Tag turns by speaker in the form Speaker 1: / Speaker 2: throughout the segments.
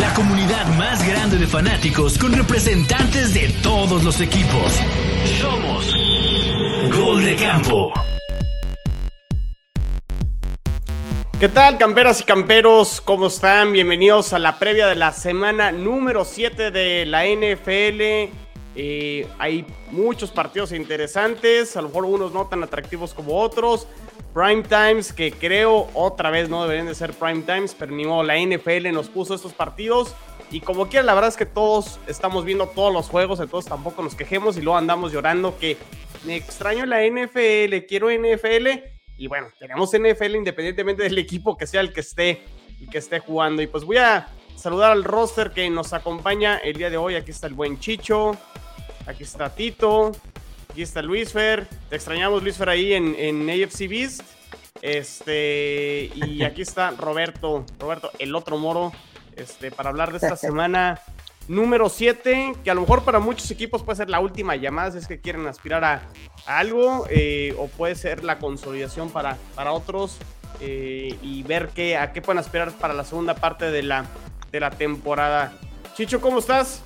Speaker 1: la comunidad más grande de fanáticos con representantes de todos los equipos. Somos Gol de Campo.
Speaker 2: ¿Qué tal, camperas y camperos? ¿Cómo están? Bienvenidos a la previa de la semana número 7 de la NFL. Eh, hay muchos partidos interesantes, a lo mejor unos no tan atractivos como otros. Prime Times, que creo otra vez no deberían de ser Prime Times, pero ni modo, la NFL nos puso estos partidos. Y como quiera, la verdad es que todos estamos viendo todos los juegos, entonces tampoco nos quejemos y luego andamos llorando que me extraño la NFL, quiero NFL y bueno, tenemos NFL independientemente del equipo que sea el que esté, el que esté jugando. Y pues voy a saludar al roster que nos acompaña el día de hoy. Aquí está el buen Chicho, aquí está Tito, aquí está Luis Fer. Te extrañamos, Luis Fer, ahí en, en AFC Beast. Este, y aquí está Roberto, Roberto, el otro moro, este, para hablar de esta semana número 7, que a lo mejor para muchos equipos puede ser la última llamada si es que quieren aspirar a, algo, eh, o puede ser la consolidación para, para otros eh, y ver qué, a qué pueden aspirar para la segunda parte de la, de la temporada. Chicho, ¿cómo estás?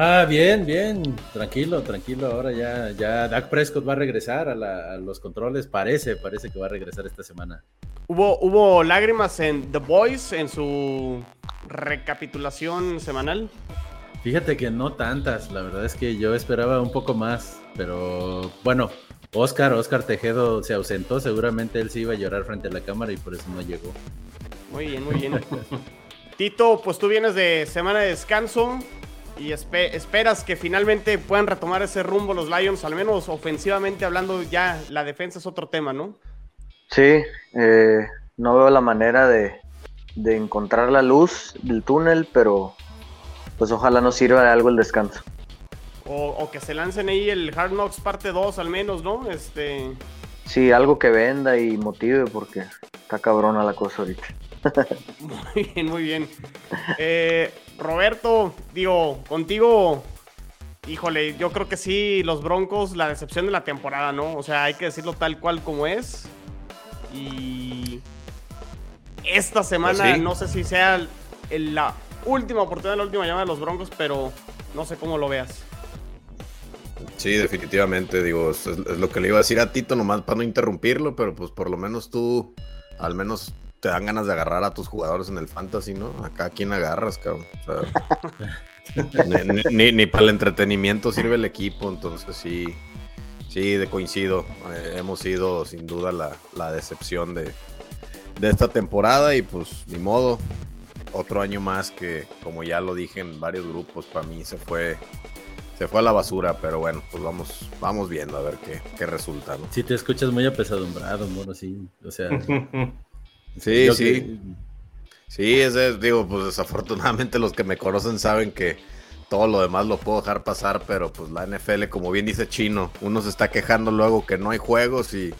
Speaker 3: Ah, bien, bien, tranquilo, tranquilo. Ahora ya, ya Dak Prescott va a regresar a, a los controles, parece, parece que va a regresar esta semana.
Speaker 2: Hubo, hubo lágrimas en The Boys en su recapitulación semanal?
Speaker 3: Fíjate que no tantas, la verdad es que yo esperaba un poco más, pero bueno, Oscar, Oscar Tejedo se ausentó, seguramente él sí iba a llorar frente a la cámara y por eso no llegó.
Speaker 2: Muy bien, muy bien. Tito, pues tú vienes de semana de descanso y esperas que finalmente puedan retomar ese rumbo los Lions, al menos ofensivamente hablando, ya la defensa es otro tema, ¿no?
Speaker 4: Sí, eh, no veo la manera de, de encontrar la luz del túnel, pero pues ojalá nos sirva de algo el descanso.
Speaker 2: O, que se lancen ahí el Hard Knocks parte 2 al menos, ¿no? Este...
Speaker 4: Sí, algo que venda y motive porque está cabrona la cosa ahorita.
Speaker 2: muy bien, muy bien. Eh, Roberto, digo, contigo, híjole, yo creo que sí, los Broncos, la decepción de la temporada, ¿no? O sea, hay que decirlo tal cual como es. Y esta semana, pues no sé si sea la última oportunidad, la última llamada de los Broncos, pero no sé cómo lo veas.
Speaker 5: Sí, definitivamente, digo, es, lo que le iba a decir a Tito, nomás para no interrumpirlo, pero pues por lo menos tú, al menos te dan ganas de agarrar a tus jugadores en el fantasy, ¿no? Acá, ¿a quién agarras, cabrón? ni, para el entretenimiento sirve el equipo, entonces sí, sí, de coincido. Eh, hemos sido sin duda la decepción de, de esta temporada y pues ni modo. Otro año más que, como ya lo dije en varios grupos, para mí se fue se fue a la basura, pero bueno, pues vamos, vamos viendo a ver qué, qué resulta. ¿no?
Speaker 3: Si te escuchas muy apesadumbrado, mono, sí. O sea.
Speaker 5: sí, sí. Sí, es, digo, pues desafortunadamente los que me conocen saben que todo lo demás lo puedo dejar pasar, pero pues la NFL, como bien dice Chino, uno se está quejando luego que no hay juegos y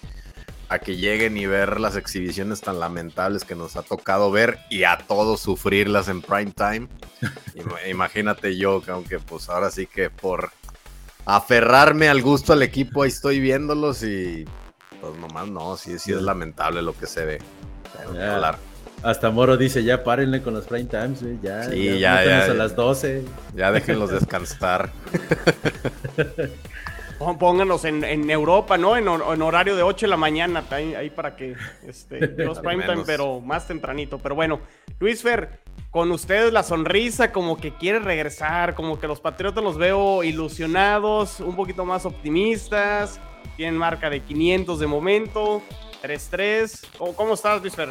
Speaker 5: a que lleguen y ver las exhibiciones tan lamentables que nos ha tocado ver y a todos sufrirlas en prime time. Imagínate yo, que aunque pues ahora sí que por aferrarme al gusto al equipo ahí estoy viéndolos y pues nomás no, sí, sí es lamentable lo que se ve.
Speaker 3: Hasta Moro dice, ya párenle con los prime times, ya,
Speaker 5: sí, ya, ya,
Speaker 3: a las 12.
Speaker 5: Ya déjenlos descansar.
Speaker 2: Pónganos en, en Europa, ¿no? En, horario de 8 de la mañana, ahí, para que este, los prime time, pero más tempranito. Pero bueno, Luis Fer, con ustedes la sonrisa, como que quiere regresar, como que los Patriotas los veo ilusionados, un poquito más optimistas, tienen marca de 500 de momento, 3-3. ¿Cómo, ¿Cómo estás, Luis Fer?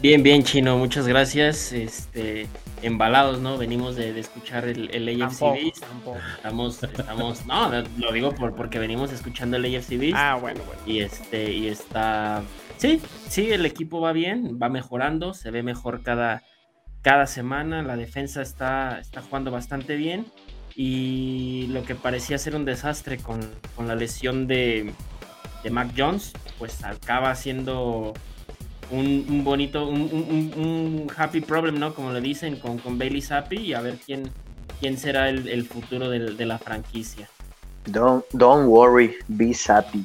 Speaker 6: Bien, bien, Chino, muchas gracias. Este, embalados, ¿no? Venimos de, escuchar el, el AFC Estamos, estamos, no, lo digo por, porque venimos escuchando el AFC
Speaker 2: Ah, bueno, bueno.
Speaker 6: Y este, y está, sí, sí, el equipo va bien, va mejorando, se ve mejor cada, cada semana, la defensa está, está jugando bastante bien y lo que parecía ser un desastre con, con la lesión de, de Mac Jones, pues acaba siendo un, bonito, un, happy problem, ¿no? Como le dicen, con, con Bailey Zappi y a ver quién, quién será el, futuro de, la franquicia.
Speaker 4: Don't, don't worry, be happy.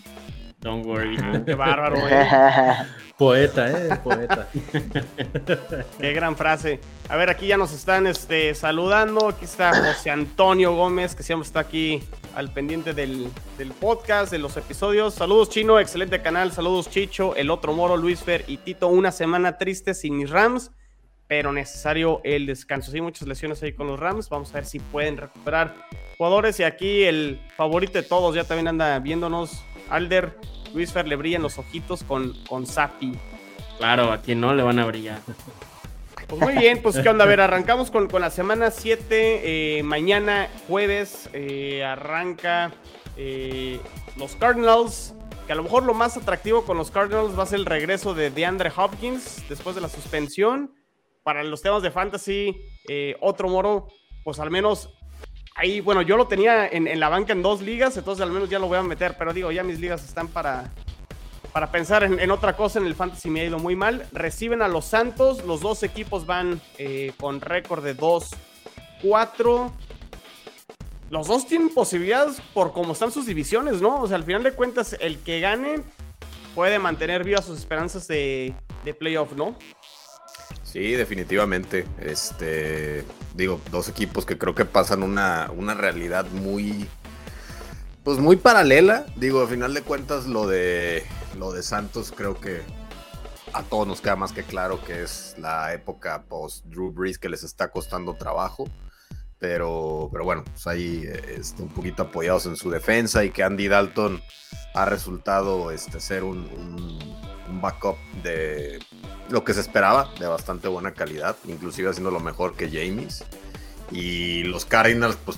Speaker 6: Don't worry.
Speaker 2: Qué bárbaro,
Speaker 3: Poeta, ¿eh? Poeta.
Speaker 2: Qué gran frase. A ver, aquí ya nos están este, saludando. Aquí está José Antonio Gómez, que siempre está aquí al pendiente del, podcast, de los episodios. Saludos, Chino, excelente canal. Saludos, Chicho, el otro Moro, Luis Fer y Tito. Una semana triste sin mis Rams, pero necesario el descanso. Sí, muchas lesiones ahí con los Rams. Vamos a ver si pueden recuperar jugadores. Y aquí el favorito de todos ya también anda viéndonos. Alder, Luis Fer le brillan los ojitos con, con.
Speaker 6: Claro, a quien no le van a brillar.
Speaker 2: Pues muy bien, pues qué onda, a ver, arrancamos con, con la semana 7, eh, mañana jueves eh, arranca eh, los Cardinals, que a lo mejor lo más atractivo con los Cardinals va a ser el regreso de DeAndre Hopkins después de la suspensión. Para los temas de fantasy, otro moro, pues al menos ahí, bueno, yo lo tenía en, la banca en dos ligas, entonces al menos ya lo voy a meter, pero digo, ya mis ligas están para, para pensar en, otra cosa. En el fantasy me ha ido muy mal. Reciben a los Santos, los dos equipos van eh, con récord de 2-4. Los dos tienen posibilidades por cómo están sus divisiones, ¿no? O sea, al final de cuentas, el que gane puede mantener vivas sus esperanzas de, de playoff, ¿no?
Speaker 5: Sí, definitivamente. Este, digo, dos equipos que creo que pasan una, una realidad muy, pues muy paralela. Digo, al final de cuentas, lo de, lo de Santos creo que a todos nos queda más que claro que es la época post Drew Brees que les está costando trabajo. Pero, pero bueno, pues ahí este, un poquito apoyados en su defensa y que Andy Dalton ha resultado este, ser un, un backup de lo que se esperaba, de bastante buena calidad, inclusive haciendo lo mejor que James. Y los Cardinals, pues,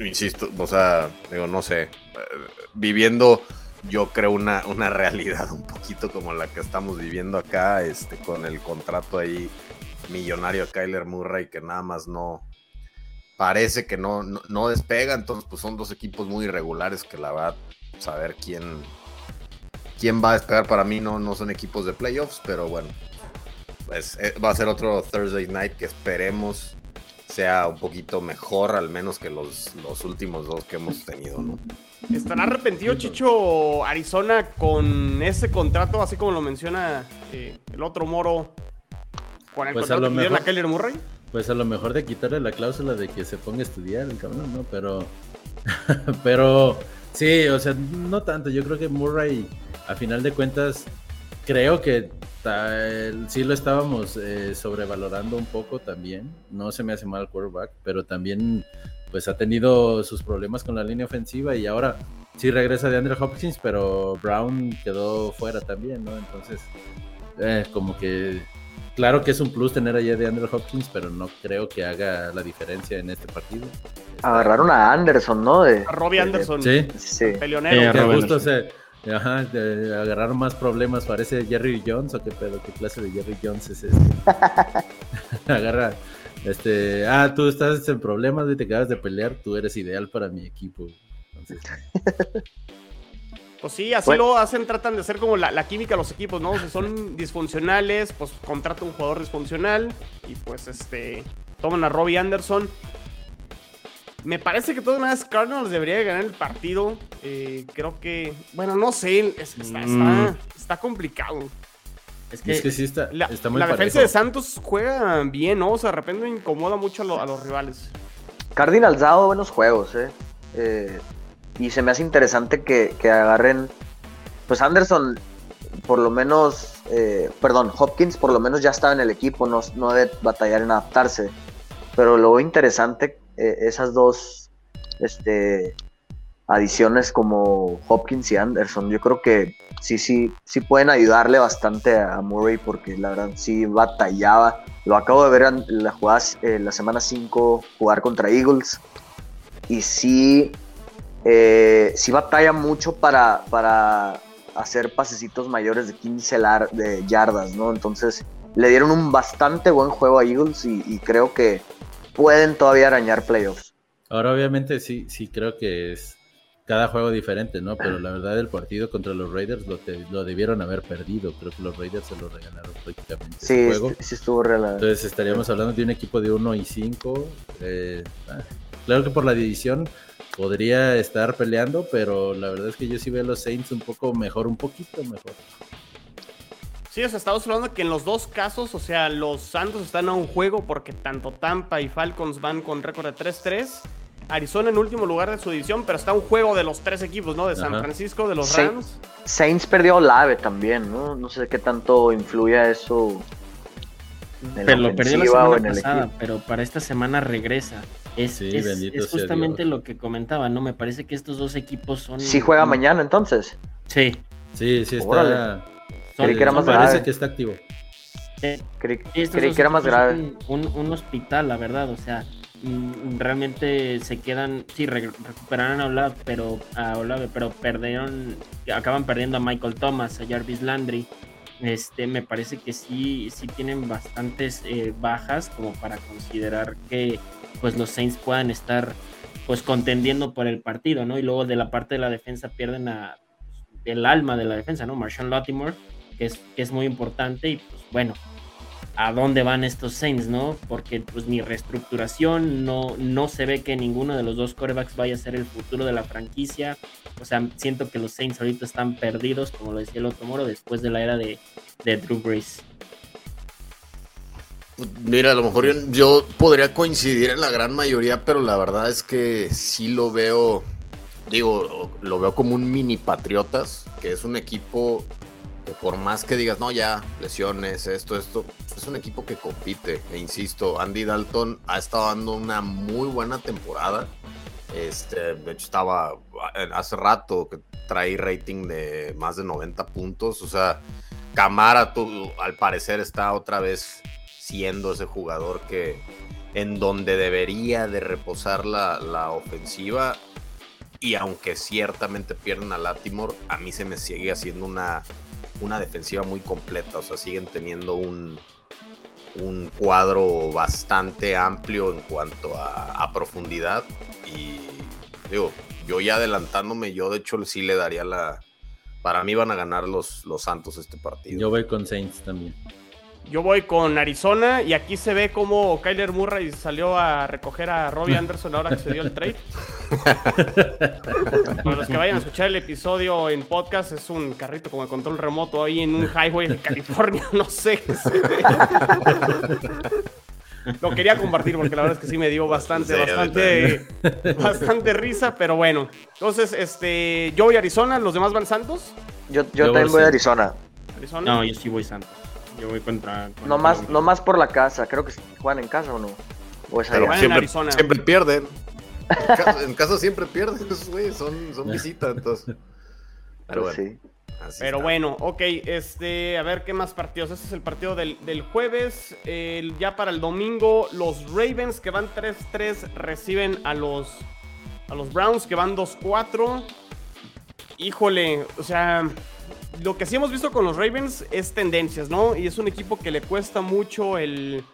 Speaker 5: insisto, o sea, digo, no sé, eh, viviendo yo creo una, una realidad un poquito como la que estamos viviendo acá, este, con el contrato ahí millonario a Kyler Murray que nada más no parece que no, no, despega, entonces pues son dos equipos muy irregulares que la verdad saber quién quién va a despegar para mí no, no son equipos de playoffs, pero bueno, pues eh, va a ser otro Thursday night que esperemos sea un poquito mejor, al menos que los, los últimos dos que hemos tenido, ¿no?
Speaker 2: ¿Estará arrepentido Chicho Arizona con ese contrato, así como lo menciona eh, el otro Moro, con el pues contrato que mejor, a Keller Murray?
Speaker 3: Pues a lo mejor de quitarle la cláusula de que se ponga a estudiar el cabrón, ¿no? Pero, pero sí, o sea, no tanto. Yo creo que Murray a final de cuentas, creo que sí lo estábamos eh, sobrevalorando un poco también. No se me hace mal el quarterback, pero también pues ha tenido sus problemas con la línea ofensiva y ahora sí regresa de Andrew Hopkins, pero Brown quedó fuera también, ¿no? Entonces, eh, como que claro que es un plus tener allá de Andrew Hopkins, pero no creo que haga la diferencia en este partido.
Speaker 4: Agarraron a Anderson, ¿no?
Speaker 2: De, a Robbie Anderson.
Speaker 3: Sí,
Speaker 2: sí. Peleonero.
Speaker 3: justo se, Ajá, agarraron más problemas. Parece Jerry Jones o qué pedo, qué clase de Jerry Jones es este. Agarra, este, ah, tú estás en problemas y te acabas de pelear, tú eres ideal para mi equipo.
Speaker 2: Pues sí, así lo hacen, tratan de hacer como la, química de los equipos, ¿no? Si son disfuncionales, pues contrata un jugador disfuncional y pues este toman a Robbie Anderson. Me parece que todas maneras Cardinals debería ganar el partido. Eh, creo que, bueno, no sé, mm. está, complicado.
Speaker 3: Es que, sí está,
Speaker 2: la,
Speaker 3: está muy
Speaker 2: la defensa de Santos juega bien, ¿no? O sea, de repente incomoda mucho a, los rivales.
Speaker 4: Cardinals ha dado buenos juegos, ¿eh? ¿eh? Y se me hace interesante que, agarren. Pues Anderson, por lo menos. Eh, perdón, Hopkins, por lo menos ya estaba en el equipo, no, no debe batallar en adaptarse. Pero lo interesante eh, esas dos este, adiciones como Hopkins y Anderson, yo creo que sí, sí, sí pueden ayudarle bastante a Murray porque la verdad sí batallaba. Lo acabo de ver en la, jugada, eh, la semana 5 jugar contra Eagles y sí, eh, sí batalla mucho para, para hacer pasecitos mayores de 15 de yardas, ¿no? Entonces le dieron un bastante buen juego a Eagles y creo que pueden todavía arañar playoffs.
Speaker 3: Ahora obviamente sí, sí creo que es cada juego diferente, ¿no? Pero la verdad el partido contra los Raiders lo, lo debieron haber perdido. Creo que los Raiders se lo regalaron prácticamente.
Speaker 4: Sí, sí estuvo regalado.
Speaker 3: Entonces estaríamos hablando de un equipo de 1 y 5. Eh, ah, claro que por la división podría estar peleando, pero la verdad es que yo sí veo a los Saints un poco mejor, un poquito mejor.
Speaker 2: Sí, o sea, estamos hablando que en los dos casos, o sea, los Santos están a un juego porque tanto Tampa y Falcons van con récord de 3-3. Arizona en último lugar de su división, pero está un juego de los tres equipos, ¿no? De San Francisco, de los Rams.
Speaker 4: Saints perdió Lave también, ¿no? No sé qué tanto influye eso.
Speaker 6: pero lo perdió la semana pasada, pero para esta semana regresa. Es, es, justamente lo que comentaba, ¿no? Me parece que estos dos equipos son.
Speaker 4: Sí, juega mañana entonces.
Speaker 6: Sí.
Speaker 3: Sí, sí, está.
Speaker 4: Creí que era más
Speaker 3: grave. Parece que está activo.
Speaker 4: creí, que era más grave.
Speaker 6: Un, hospital, la verdad, o sea, mm, realmente se quedan, sí, recuperarán a Olave, pero, a Olave, pero perdieron, acaban perdiendo a Michael Thomas, a Jarvis Landry. Este, me parece que sí, sí tienen bastantes eh, bajas como para considerar que pues los Saints puedan estar pues contendiendo por el partido, ¿no? Y luego de la parte de la defensa pierden a el alma de la defensa, ¿no? Marshawn Latimore, que es, muy importante y pues bueno, a dónde van estos Saints, ¿no? Porque pues ni reestructuración, no, no se ve que ninguno de los dos corebacks vaya a ser el futuro de la franquicia. O sea, siento que los Saints ahorita están perdidos, como lo decía el otro Moro, después de la era de, Drew Brees.
Speaker 5: Mira, a lo mejor yo, podría coincidir en la gran mayoría, pero la verdad es que sí lo veo, digo, lo veo como un mini Patriotas, que es un equipo por más que digas, no, ya, lesiones, esto, esto, es un equipo que compite. E insisto, Andy Dalton ha estado dando una muy buena temporada. Este, de hecho, estaba hace rato que trae rating de más de 90 puntos. O sea, Camara, al parecer, está otra vez siendo ese jugador que en donde debería de reposar la, la ofensiva. Y aunque ciertamente pierden a Latimore, a mí se me sigue haciendo una una defensiva muy completa, o sea, siguen teniendo un, un cuadro bastante amplio en cuanto a, profundidad y digo, yo ya adelantándome, yo de hecho sí le daría la... Para mí van a ganar los, los Santos este partido.
Speaker 3: Yo voy con Saints también.
Speaker 2: Yo voy con Arizona y aquí se ve cómo Kyler Murray salió a recoger a Robbie Anderson ahora que se dio el trade. Para los que vayan a escuchar el episodio en podcast, es un carrito como de control remoto ahí en un highway de California, no sé. Lo quería compartir porque la verdad es que sí me dio bastante, bastante, bastante risa, pero bueno. Entonces, este, yo voy a Arizona, los demás van Santos.
Speaker 4: Yo, yo, también voy a Arizona.
Speaker 6: Arizona. No, yo sí voy Santos. Yo voy contra.
Speaker 4: no, más, no más por la casa, creo que juegan en casa o no. O
Speaker 5: siempre, siempre pierden. En casa, siempre pierden. Son, son visitas, entonces. Pero
Speaker 4: pues
Speaker 5: bueno.
Speaker 2: Pero bueno, ok, este, a ver qué más partidos. Este es el partido del, jueves. ya para el domingo, los Ravens que van 3-3 reciben a los, a los Browns que van 2-4. Híjole, o sea, lo que sí hemos visto con los Ravens es tendencias, ¿no? Y es un equipo que le cuesta mucho el,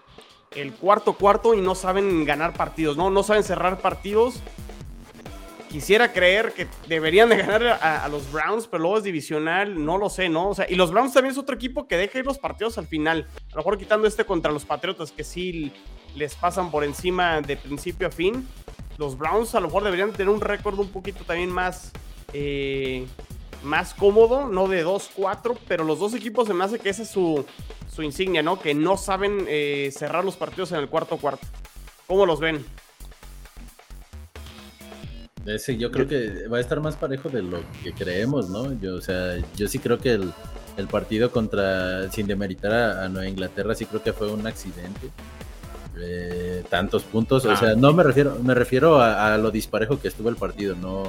Speaker 2: cuarto cuarto y no saben ganar partidos, ¿no? No saben cerrar partidos. Quisiera creer que deberían de ganar a, los Browns, pero luego es divisional, no lo sé, ¿no? O sea, y los Browns también es otro equipo que deja ir los partidos al final. A lo mejor quitando este contra los Patriotas, que sí les pasan por encima de principio a fin. Los Browns a lo mejor deberían tener un récord un poquito también más... Eh, más cómodo, no de 2-4, pero los dos equipos se me hace que esa es su, su insignia, ¿no? Que no saben eh, cerrar los partidos en el cuarto cuarto. ¿Cómo los ven?
Speaker 3: Ese, yo creo que va a estar más parejo de lo que creemos, ¿no? Yo, o sea, yo sí creo que el, partido contra, sin demeritar a, Nueva Inglaterra, sí creo que fue un accidente. Eh, tantos puntos, o ah. sea, no me refiero, me refiero a, a, lo disparejo que estuvo el partido, no,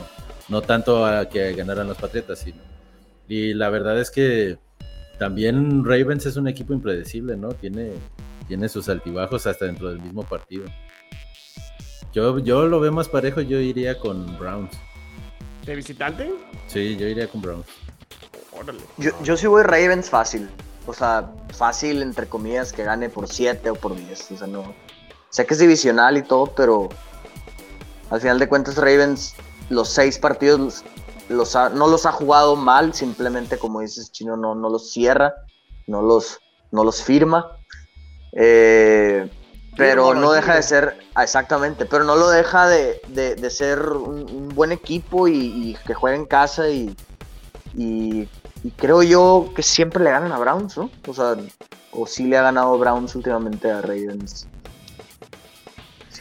Speaker 3: no tanto a que ganaran los Patriotas, sino. Y la verdad es que también Ravens es un equipo impredecible, ¿no? Tiene, tiene sus altibajos hasta dentro del mismo partido. Yo, yo lo veo más parejo, yo iría con Browns.
Speaker 2: ¿De visitante?
Speaker 3: Sí, yo iría con Browns.
Speaker 4: Yo, yo sí voy Ravens fácil. O sea, fácil, entre comillas, que gane por 7 o por 10. O sea, no. Sé que es divisional y todo, pero al final de cuentas, Ravens los seis partidos los no los ha jugado mal, simplemente como dices, Chino no, no los cierra, no los, no los firma. Eh, pero no deja de ser, ah, exactamente, pero no lo deja de, ser un, buen equipo y, que juegue en casa y, y creo yo que siempre le ganan a Browns, ¿no? O sea, o sí le ha ganado Browns últimamente a Ravens.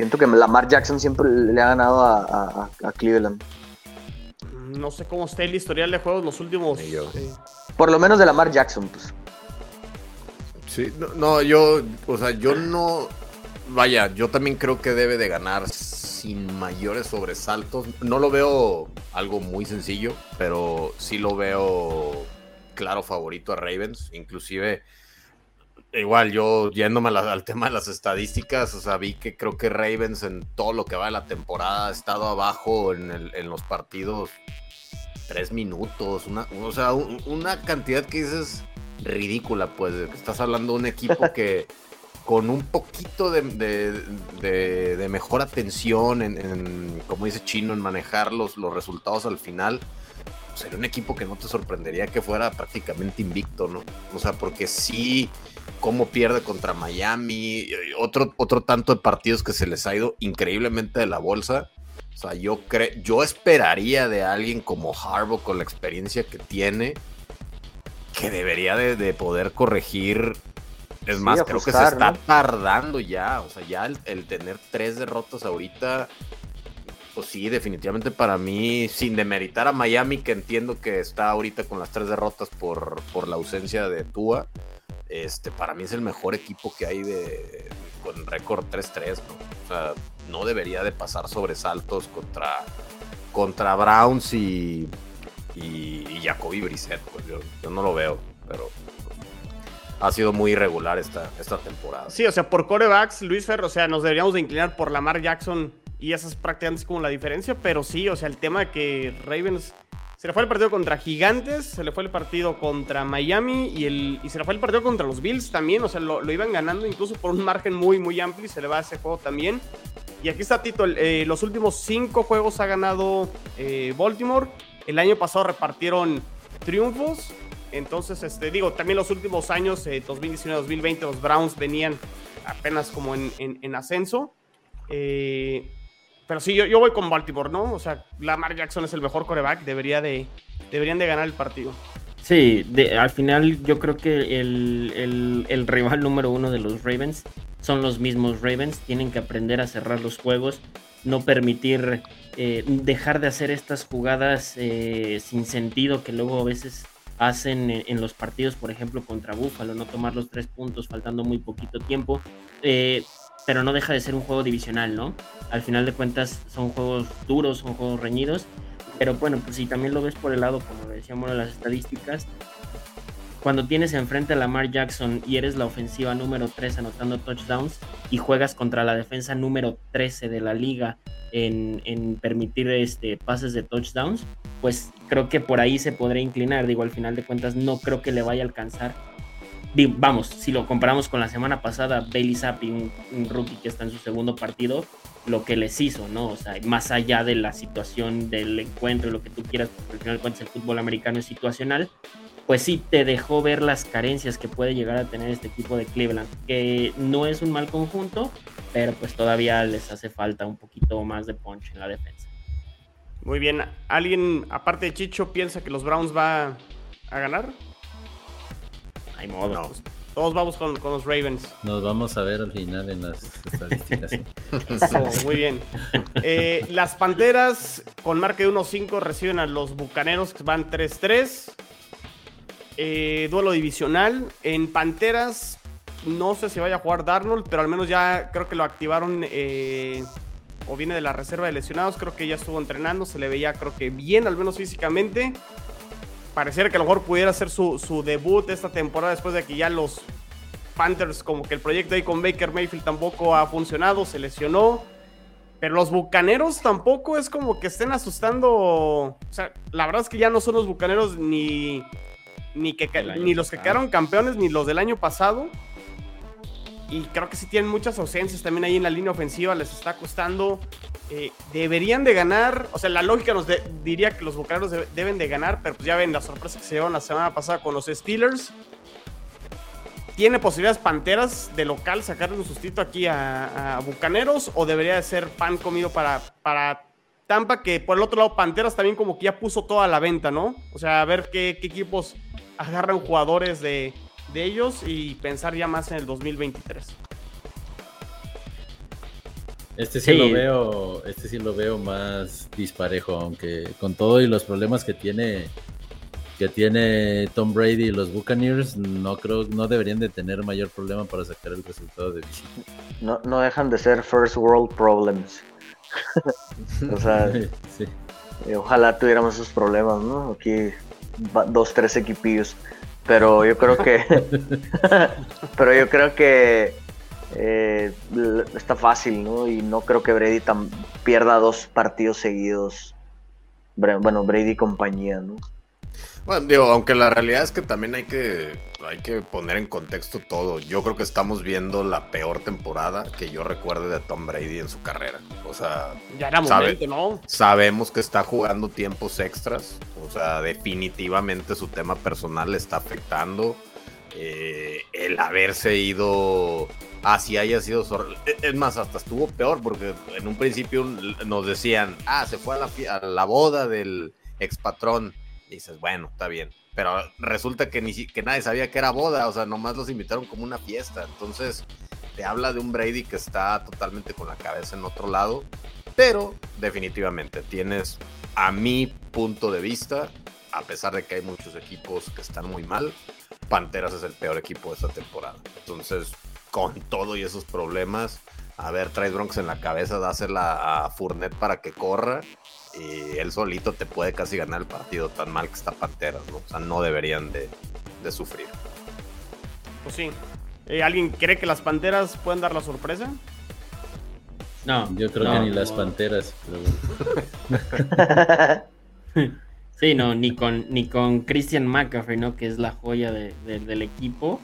Speaker 4: Siento que Lamar Jackson siempre le ha ganado a, Cleveland.
Speaker 2: No sé cómo está el historial de juegos los últimos.
Speaker 4: Por lo menos de Lamar Jackson, pues.
Speaker 5: Sí, no, yo, o sea, yo no. Vaya, yo también creo que debe de ganar sin mayores sobresaltos. No lo veo algo muy sencillo, pero sí lo veo claro favorito a Ravens. Inclusive Igual, yo yéndome al tema de las estadísticas, o sea, vi que creo que Ravens en todo lo que va de la temporada ha estado abajo en, los partidos tres minutos, una, o sea, una cantidad que dices ridícula, pues, estás hablando de un equipo que con un poquito de, de, mejor atención en, como dice Chino, en manejar los, los resultados al final, sería un equipo que no te sorprendería que fuera prácticamente invicto, ¿no? O sea, porque sí cómo pierde contra Miami, otro, otro tanto de partidos que se les ha ido increíblemente de la bolsa. O sea, yo, creo yo esperaría de alguien como Harbaugh con la experiencia que tiene, que debería de, poder corregir. Es más, creo que se está tardando ya. O sea, ya el, tener tres derrotas ahorita, pues sí, definitivamente para mí, sin demeritar a Miami, que entiendo que está ahorita con las tres derrotas por, por la ausencia de Tua este, para mí es el mejor equipo que hay de, con récord 3-3, ¿no? O sea, no debería de pasar sobresaltos contra, contra Browns y, y, Jacoby Brissett, pues yo, no lo veo, pero ha sido muy irregular esta, esta temporada.
Speaker 2: Sí, o sea, por corebacks, Luis Ferro, o sea, nos deberíamos de inclinar por Lamar Jackson y esas prácticamente es como la diferencia, pero sí, o sea, el tema de que Ravens se le fue el partido contra Gigantes, se le fue el partido contra Miami y, se le fue el partido contra los Bills también. O sea, lo, iban ganando incluso por un margen muy, muy amplio y se le va a ese juego también. Y aquí está Tito, eh, los últimos cinco juegos ha ganado eh, Baltimore. El año pasado repartieron triunfos. Entonces, este, digo, también los últimos años, 2019-2020, eh, los Browns venían apenas como en, en ascenso. Eh, pero sí, yo, yo voy con Baltimore, ¿no? O sea, Lamar Jackson es el mejor coreback, debería de, deberían de ganar el partido.
Speaker 6: Sí, al final yo creo que el, rival número uno de los Ravens son los mismos Ravens. Tienen que aprender a cerrar los juegos, no permitir eh, dejar de hacer estas jugadas eh, sin sentido que luego a veces hacen en, los partidos, por ejemplo, contra Buffalo, no tomar los tres puntos faltando muy poquito tiempo. Eh, pero no deja de ser un juego divisional, ¿no? Al final de cuentas son juegos duros, son juegos reñidos, pero bueno, pues si también lo ves por el lado, como decíamos, de las estadísticas, cuando tienes enfrente a Lamar Jackson y eres la ofensiva número 3 anotando touchdowns y juegas contra la defensa número 13 de la liga en, en, permitir este, pases de touchdowns, pues creo que por ahí se podría inclinar. Digo, al final de cuentas no creo que le vaya a alcanzar vamos, si lo comparamos con la semana pasada, Bailey Zappi, un, rookie que está en su segundo partido, lo que les hizo, ¿no? O sea, más allá de la situación del encuentro, lo que tú quieras, porque al final cuentas el fútbol americano es situacional, pues sí te dejó ver las carencias que puede llegar a tener este equipo de Cleveland, que no es un mal conjunto, pero pues todavía les hace falta un poquito más de punch en la defensa.
Speaker 2: Muy bien, ¿alguien aparte de Chicho piensa que los Browns va a ganar? Modo. Todos vamos con, los Ravens.
Speaker 3: Nos vamos a ver al final en las estadísticas.
Speaker 2: muy bien. Eh, las Panteras con marca de 1-5 reciben a los Bucaneros que van 3-3. Eh, duelo divisional. En Panteras no sé si vaya a jugar Darnold, pero al menos ya creo que lo activaron eh, o viene de la reserva de lesionados. Creo que ya estuvo entrenando, se le veía creo que bien, al menos físicamente pareciera que a lo mejor pudiera ser su, debut esta temporada después de que ya los Panthers, como que el proyecto ahí con Baker Mayfield tampoco ha funcionado, se lesionó. Pero los bucaneros tampoco es como que estén asustando. O sea, la verdad es que ya no son los bucaneros ni, ni, que, ni los que quedaron campeones ni los del año pasado. Y creo que sí tienen muchas ausencias también ahí en la línea ofensiva, les está costando. Eh, deberían de ganar, o sea, la lógica nos diría que los Bucaneros deben de ganar, pero pues ya ven la sorpresa que se llevaron la semana pasada con los Steelers. ¿Tiene posibilidades Panteras de local sacarle un sustito aquí a, Bucaneros o debería de ser pan comido para, para Tampa, que por el otro lado Panteras también como que ya puso toda la venta, ¿no? O sea, a ver qué, equipos agarran jugadores de, de ellos y pensar ya más en el 2023.
Speaker 3: Este sí, lo veo, este sí lo veo más disparejo, aunque con todo y los problemas que tiene que tiene Tom Brady y los Buccaneers, no creo, no deberían de tener mayor problema para sacar el resultado de visita.
Speaker 4: No, no dejan de ser first world problems. o sea, eh, ojalá tuviéramos esos problemas, ¿no? Aquí dos, tres equipillos. Pero yo creo que. pero yo creo que eh, está fácil, ¿no? Y no creo que Brady pierda dos partidos seguidos. Bueno, Brady y compañía, ¿no?
Speaker 5: Bueno, digo, aunque la realidad es que también hay que, hay que poner en contexto todo. Yo creo que estamos viendo la peor temporada que yo recuerde de Tom Brady en su carrera. O sea,
Speaker 2: ya era momento, ¿no?
Speaker 5: Sabemos que está jugando tiempos extras. O sea, definitivamente su tema personal le está afectando. Eh, el haberse ido así haya sido Es más, hasta estuvo peor porque en un principio nos decían, ah, se fue a la, a la boda del ex patrón dices, bueno, está bien. Pero resulta que, ni, que nadie sabía que era boda, o sea, nomás los invitaron como una fiesta. Entonces, te habla de un Brady que está totalmente con la cabeza en otro lado. Pero, definitivamente, tienes, a mi punto de vista, a pesar de que hay muchos equipos que están muy mal, Panteras es el peor equipo de esta temporada. Entonces, con todo y esos problemas, a ver, traes Bronx en la cabeza, dásela a Fournet para que corra y él solito te puede casi ganar el partido tan mal que está Panteras, ¿no? O sea, no deberían de, sufrir.
Speaker 2: Pues sí. Eh, ¿Alguien cree que las Panteras pueden dar la sorpresa?
Speaker 3: No. Yo creo que ni las Panteras.
Speaker 6: sí, no, ni con, ni con Christian McCaffrey, ¿no? Que es la joya del equipo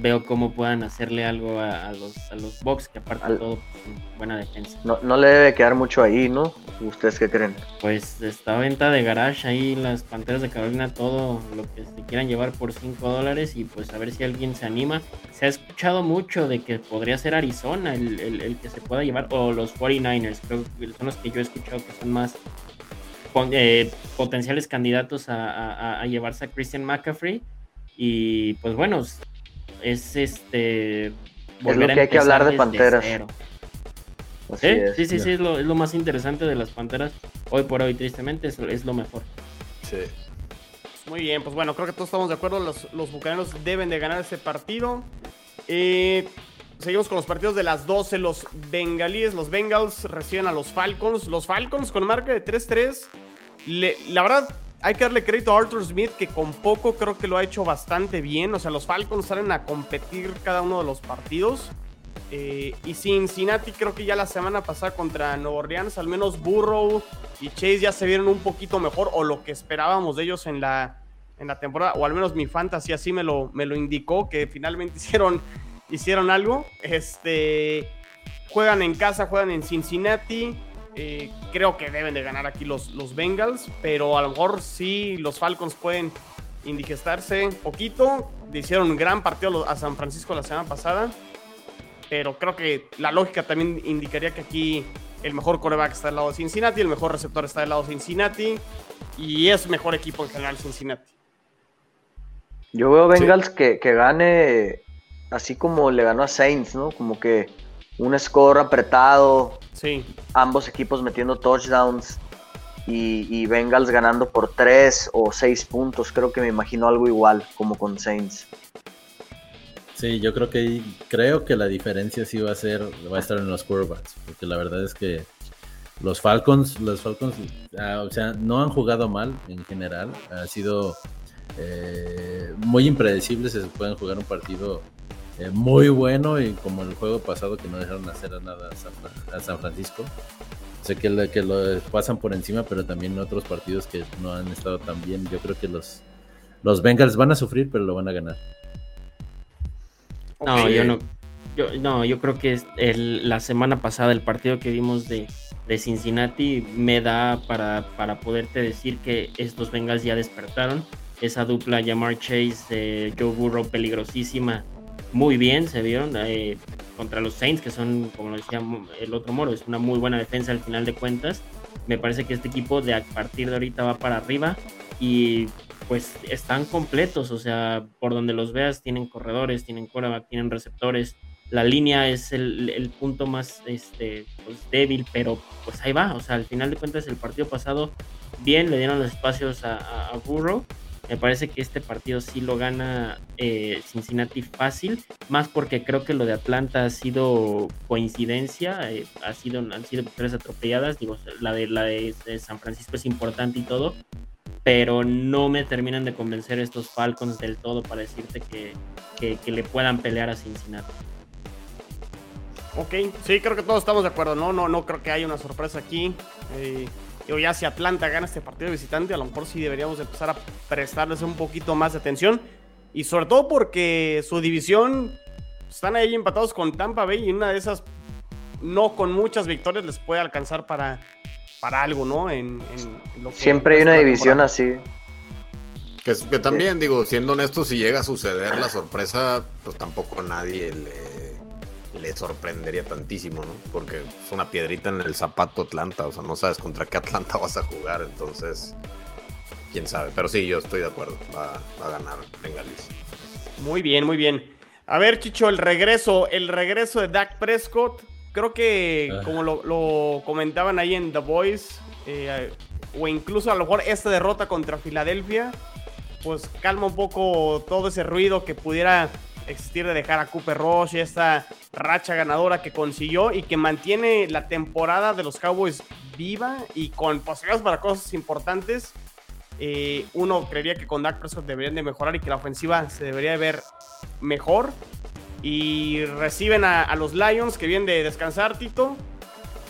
Speaker 6: veo cómo puedan hacerle algo a, los, a los Bucks, que aparte de todo, pues, buena defensa.
Speaker 4: No, no le debe quedar mucho ahí, ¿no? ¿Ustedes qué creen?
Speaker 6: Pues está venta de garage ahí las Panteras de Carolina, todo lo que se quieran llevar por 5 dólares y pues a ver si alguien se anima. Se ha escuchado mucho de que podría ser Arizona el, el, que se pueda llevar, o los 49ers, creo que son los que yo he escuchado que son más eh, potenciales candidatos a, a, a llevarse a Christian McCaffrey. Y pues bueno, es este.
Speaker 4: Es lo que hay que hablar de Panteras.
Speaker 6: Sí, sí, sí, es lo, más interesante de las Panteras. Hoy por hoy, tristemente, es, es lo mejor.
Speaker 2: Sí. Muy bien, pues bueno, creo que todos estamos de acuerdo. Los, los bucaneros deben de ganar ese partido. Eh, seguimos con los partidos de las 12. Los bengalíes, los Bengals reciben a los Falcons. Los Falcons con marca de 3-3. La verdad, hay que darle crédito a Arthur Smith, que con poco creo que lo ha hecho bastante bien. O sea, los Falcons salen a competir cada uno de los partidos. Eh, y Cincinnati creo que ya la semana pasada contra Nueva Orleans, al menos Burrow y Chase ya se vieron un poquito mejor, o lo que esperábamos de ellos en la, en la temporada, o al menos mi fantasy así me lo, me lo indicó, que finalmente hicieron, hicieron algo. Este, juegan en casa, juegan en Cincinnati. Eh, creo que deben de ganar aquí los, los Bengals, pero a lo mejor sí los Falcons pueden indigestarse un poquito. Hicieron un gran partido a San Francisco la semana pasada, pero creo que la lógica también indicaría que aquí el mejor coreback está del lado de Cincinnati, el mejor receptor está del lado de Cincinnati y es mejor equipo en general Cincinnati.
Speaker 4: Yo veo Bengals que, que gane así como le ganó a Saints, ¿no? Como que un score apretado.
Speaker 2: Sí.
Speaker 4: Ambos equipos metiendo touchdowns. Y, Bengals ganando por 3 o 6 puntos. Creo que me imagino algo igual como con Saints.
Speaker 3: Sí, yo creo que creo que la diferencia sí va a ser, va a estar en los quarterbacks, porque la verdad es que los Falcons, los Falcons, ah, o sea, no han jugado mal en general, ha sido eh, muy impredecible, se pueden jugar un partido eh, muy bueno y como el juego pasado que no dejaron hacer nada a San, Francisco. Sé que, lo, que lo pasan por encima, pero también otros partidos que no han estado tan bien. Yo creo que los, los Bengals van a sufrir, pero lo van a ganar.
Speaker 6: No, yo no. Yo, no, yo creo que el, la semana pasada el partido que vimos de, de Cincinnati me da para, para, poderte decir que estos Bengals ya despertaron. Esa dupla Jamar Chase, eh, Joe Burrow peligrosísima muy bien, se vieron eh, contra los Saints, que son, como lo decía el otro Moro, es una muy buena defensa al final de cuentas. Me parece que este equipo de a partir de ahorita va para arriba y pues están completos, o sea, por donde los veas, tienen corredores, tienen quarterback, tienen receptores. La línea es el, punto más este, pues, débil, pero pues ahí va. O sea, al final de cuentas, el partido pasado, bien, le dieron los espacios a, a Burrow me parece que este partido sí lo gana eh, Cincinnati fácil, más porque creo que lo de Atlanta ha sido coincidencia, eh, ha sido, han sido tres atropelladas, digo, la de, la de, San Francisco es importante y todo, pero no me terminan de convencer estos Falcons del todo para decirte que, le puedan pelear a Cincinnati.
Speaker 2: Ok, sí, creo que todos estamos de acuerdo, ¿no? No, no creo que haya una sorpresa aquí. Eh, Digo, ya si Atlanta gana este partido de visitante, a lo mejor sí deberíamos empezar a prestarles un poquito más de atención. Y sobre todo porque su división están ahí empatados con Tampa Bay y una de esas, no con muchas victorias, les puede alcanzar para, para algo, ¿no? En,
Speaker 4: Siempre hay una división así.
Speaker 5: Que, que también, digo, siendo honesto, si llega a suceder la sorpresa, pues tampoco nadie le le sorprendería tantísimo, ¿no? Porque es una piedrita en el zapato Atlanta, o sea, no sabes contra qué Atlanta vas a jugar, entonces, quién sabe. Pero sí, yo estoy de acuerdo, va, a ganar Bengalis.
Speaker 2: Muy bien, muy bien. A ver, Chicho, el regreso, el regreso de Dak Prescott, creo que ah. como lo, comentaban ahí en The Voice, eh, o incluso a lo mejor esta derrota contra Filadelfia, pues calma un poco todo ese ruido que pudiera existir de dejar a Cooper Rush, esta racha ganadora que consiguió y que mantiene la temporada de los Cowboys viva y con posibilidades para cosas importantes. Eh, uno creería que con Dak Prescott deberían de mejorar y que la ofensiva se debería ver mejor. Y reciben a, los Lions que vienen de descansar, Tito.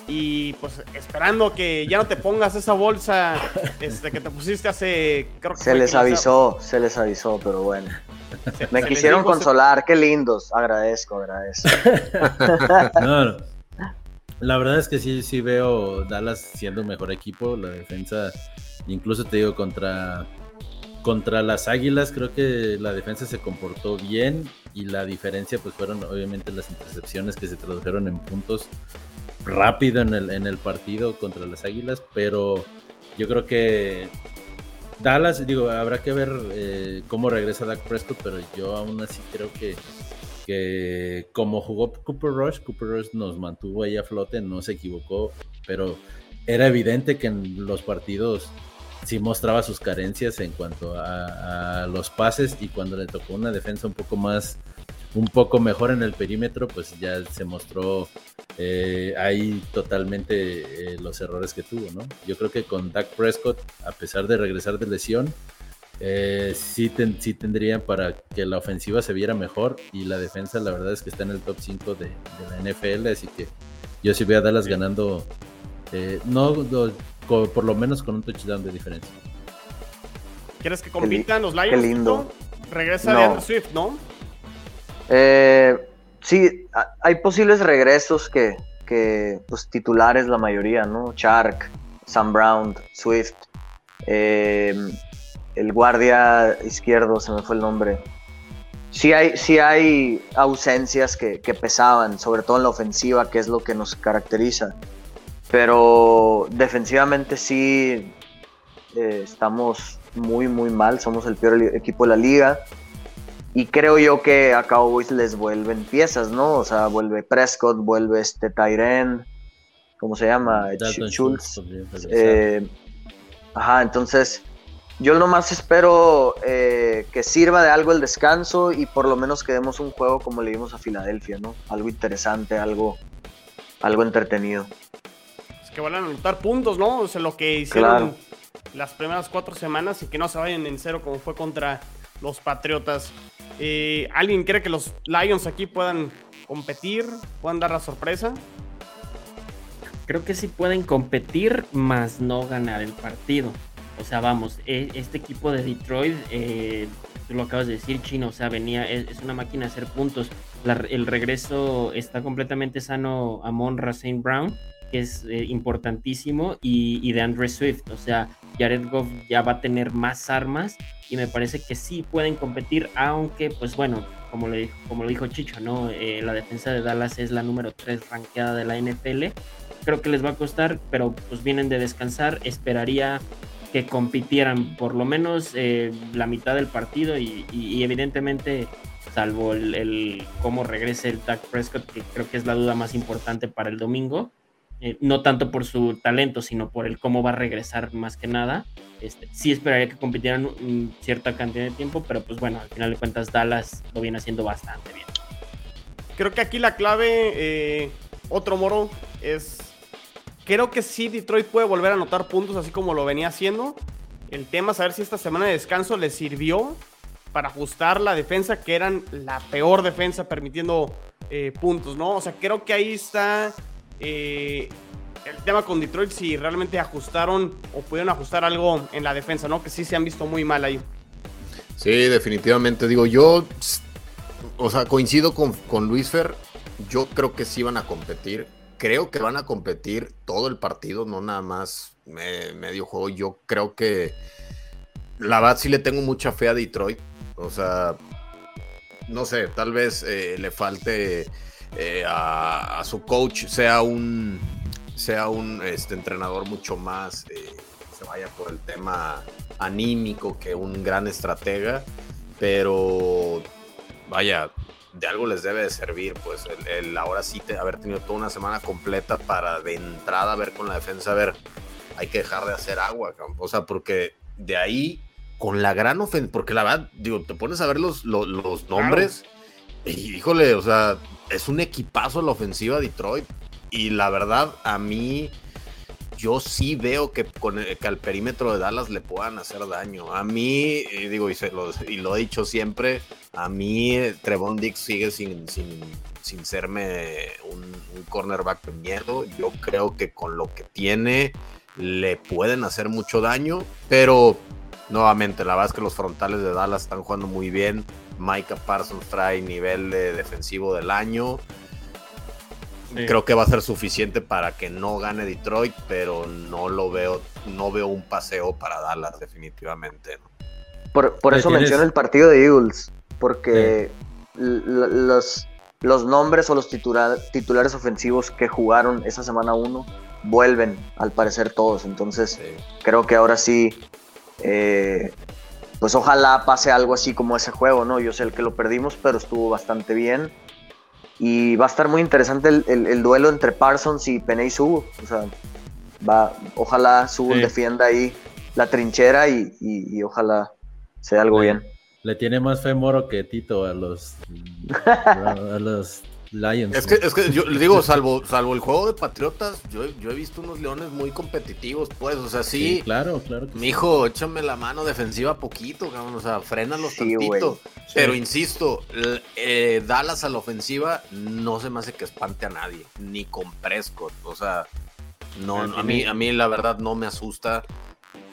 Speaker 2: Y pues esperando que ya no te pongas esa bolsa este, que te pusiste hace...
Speaker 4: se les avisó, se les avisó, pero bueno. Me quisieron consolar, qué lindos. Agradezco, agradezco.
Speaker 3: no, la verdad es que sí, sí veo Dallas siendo un mejor equipo. La defensa, incluso te digo, contra, contra las Águilas, creo que la defensa se comportó bien. Y la diferencia, pues fueron obviamente las intercepciones que se tradujeron en puntos rápido en el, en el partido contra las Águilas. Pero yo creo que Dallas, digo, habrá que ver eh, cómo regresa Dak Prescott, pero yo aún así creo que, que como jugó Cooper Rush, Cooper Rush nos mantuvo ahí a flote, no se equivocó, pero era evidente que en los partidos sí mostraba sus carencias en cuanto a, a los pases y cuando le tocó una defensa un poco más un poco mejor en el perímetro, pues ya se mostró eh, ahí totalmente eh, los errores que tuvo, ¿no? Yo creo que con Dak Prescott, a pesar de regresar de lesión, eh, sí, sí tendrían para que la ofensiva se viera mejor y la defensa la verdad es que está en el top 5 de, la NFL, así que yo sí voy a Dallas ganando, no, por lo menos con un touchdown de diferencia.
Speaker 2: ¿Quieres que compitan los Lions?
Speaker 4: Qué lindo.
Speaker 2: Regresa de Swift, ¿no?
Speaker 4: Eh, sí, hay posibles regresos que, pues, titulares la mayoría, ¿no? Shark, Sam Brown, Swift, eh, el guardia izquierdo, se me fue el nombre. Sí hay, sí hay ausencias que, pesaban, sobre todo en la ofensiva, que es lo que nos caracteriza. Pero defensivamente sí eh, estamos muy, muy mal. Somos el peor equipo de la liga. Y creo yo que a Cowboys les vuelven piezas, ¿no? O sea, vuelve Prescott, vuelve este Tyren, ¿cómo se llama? Schultz. Eh, ajá, entonces yo nomás espero eh, que sirva de algo el descanso y por lo menos que demos un juego como le dimos a Filadelfia, ¿no? Algo interesante, algo, algo entretenido.
Speaker 2: Es que van a anotar puntos, ¿no? O sea, lo que hicieron las primeras cuatro semanas y que no se vayan en cero como fue contra los Patriotas. Eh, ¿Alguien cree que los Lions aquí puedan competir? ¿Puedan dar la sorpresa?
Speaker 6: Creo que sí pueden competir, más no ganar el partido. O sea, vamos, e, este equipo de Detroit, eh, tú lo acabas de decir, Chino, o sea, venía, es, una máquina de hacer puntos. el regreso está completamente sano a Monra St. Brown, que es eh, importantísimo, y, y de Andre Swift. O sea, Jared Goff ya va a tener más armas y me parece que sí pueden competir, aunque pues bueno, como, le, como lo dijo Chicho, ¿no? Eh, la defensa de Dallas es la número 3 ranqueada de la NFL. Creo que les va a costar, pero pues vienen de descansar. Esperaría que compitieran por lo menos eh, la mitad del partido y, evidentemente salvo el, cómo regrese el Dak Prescott, que creo que es la duda más importante para el domingo, eh, no tanto por su talento, sino por el cómo va a regresar más que nada. Este, sí esperaría que compitieran cierta cantidad de tiempo, pero pues bueno, al final de cuentas Dallas lo viene haciendo bastante bien.
Speaker 2: Creo que aquí la clave, eh, otro moro, es Creo que sí, Detroit puede volver a anotar puntos así como lo venía haciendo. El tema es saber si esta semana de descanso le sirvió para ajustar la defensa, que eran la peor defensa permitiendo eh, puntos, ¿no? O sea, creo que ahí está eh, el tema con Detroit, si realmente ajustaron o pudieron ajustar algo en la defensa, ¿no? Que sí se han visto muy mal ahí.
Speaker 5: Sí, definitivamente. Digo, yo, o sea, coincido con, con Luis Fer. Yo creo que sí van a competir creo que van a competir todo el partido, no nada más medio juego. Yo creo que la verdad sí le tengo mucha fe a Detroit. O sea, no sé, tal vez eh, le falte eh, a, su coach, sea un, sea un este, entrenador mucho más, eh, se vaya por el tema anímico que un gran estratega. Pero vaya, de algo les debe de servir, pues el, ahora sí te, haber tenido toda una semana completa para de entrada ver con la defensa, a ver, hay que dejar de hacer agua, o sea, porque de ahí, con la gran ofensa, porque la verdad, digo, te pones a ver los, los, nombres híjole, o sea, es un equipazo la ofensiva Detroit y la verdad, a mí yo sí veo que, con que al perímetro de Dallas le puedan hacer daño. A mí, digo, y, y, lo he dicho siempre, a mí Trevon Dix sigue sin, sin, sin serme un, cornerback de miedo. Yo creo que con lo que tiene le pueden hacer mucho daño, pero nuevamente, la verdad es que los frontales de Dallas están jugando muy bien. Micah Parsons trae nivel de defensivo del año. Creo que va a ser suficiente para que no gane Detroit, pero no lo veo, no veo un paseo para Dallas definitivamente.
Speaker 4: Por, eso menciono el partido de Eagles, porque los, los nombres o los titulares ofensivos que jugaron esa semana 1 vuelven, al parecer todos. Entonces, creo que ahora sí, eh, pues ojalá pase algo así como ese juego, ¿no? Yo sé el que lo perdimos, pero estuvo bastante bien. Y va a estar muy interesante el, duelo entre Parsons y Peney Subo. O sea, va, ojalá Subo defienda ahí la trinchera y, ojalá sea algo bien.
Speaker 3: Le tiene más fe Moro que Tito a los, a los Lions.
Speaker 5: Es que, es que yo le digo, salvo, salvo el juego de Patriotas, yo, yo, he visto unos leones muy competitivos, pues, o sea, sí.
Speaker 3: claro, claro.
Speaker 5: Mi hijo, échame la mano defensiva poquito, cabrón, o sea, frénalos sí, tantito. Pero insisto, eh, Dallas a la ofensiva no se me hace que espante a nadie, ni con Prescott, o sea, no, a mí, a mí la verdad no me asusta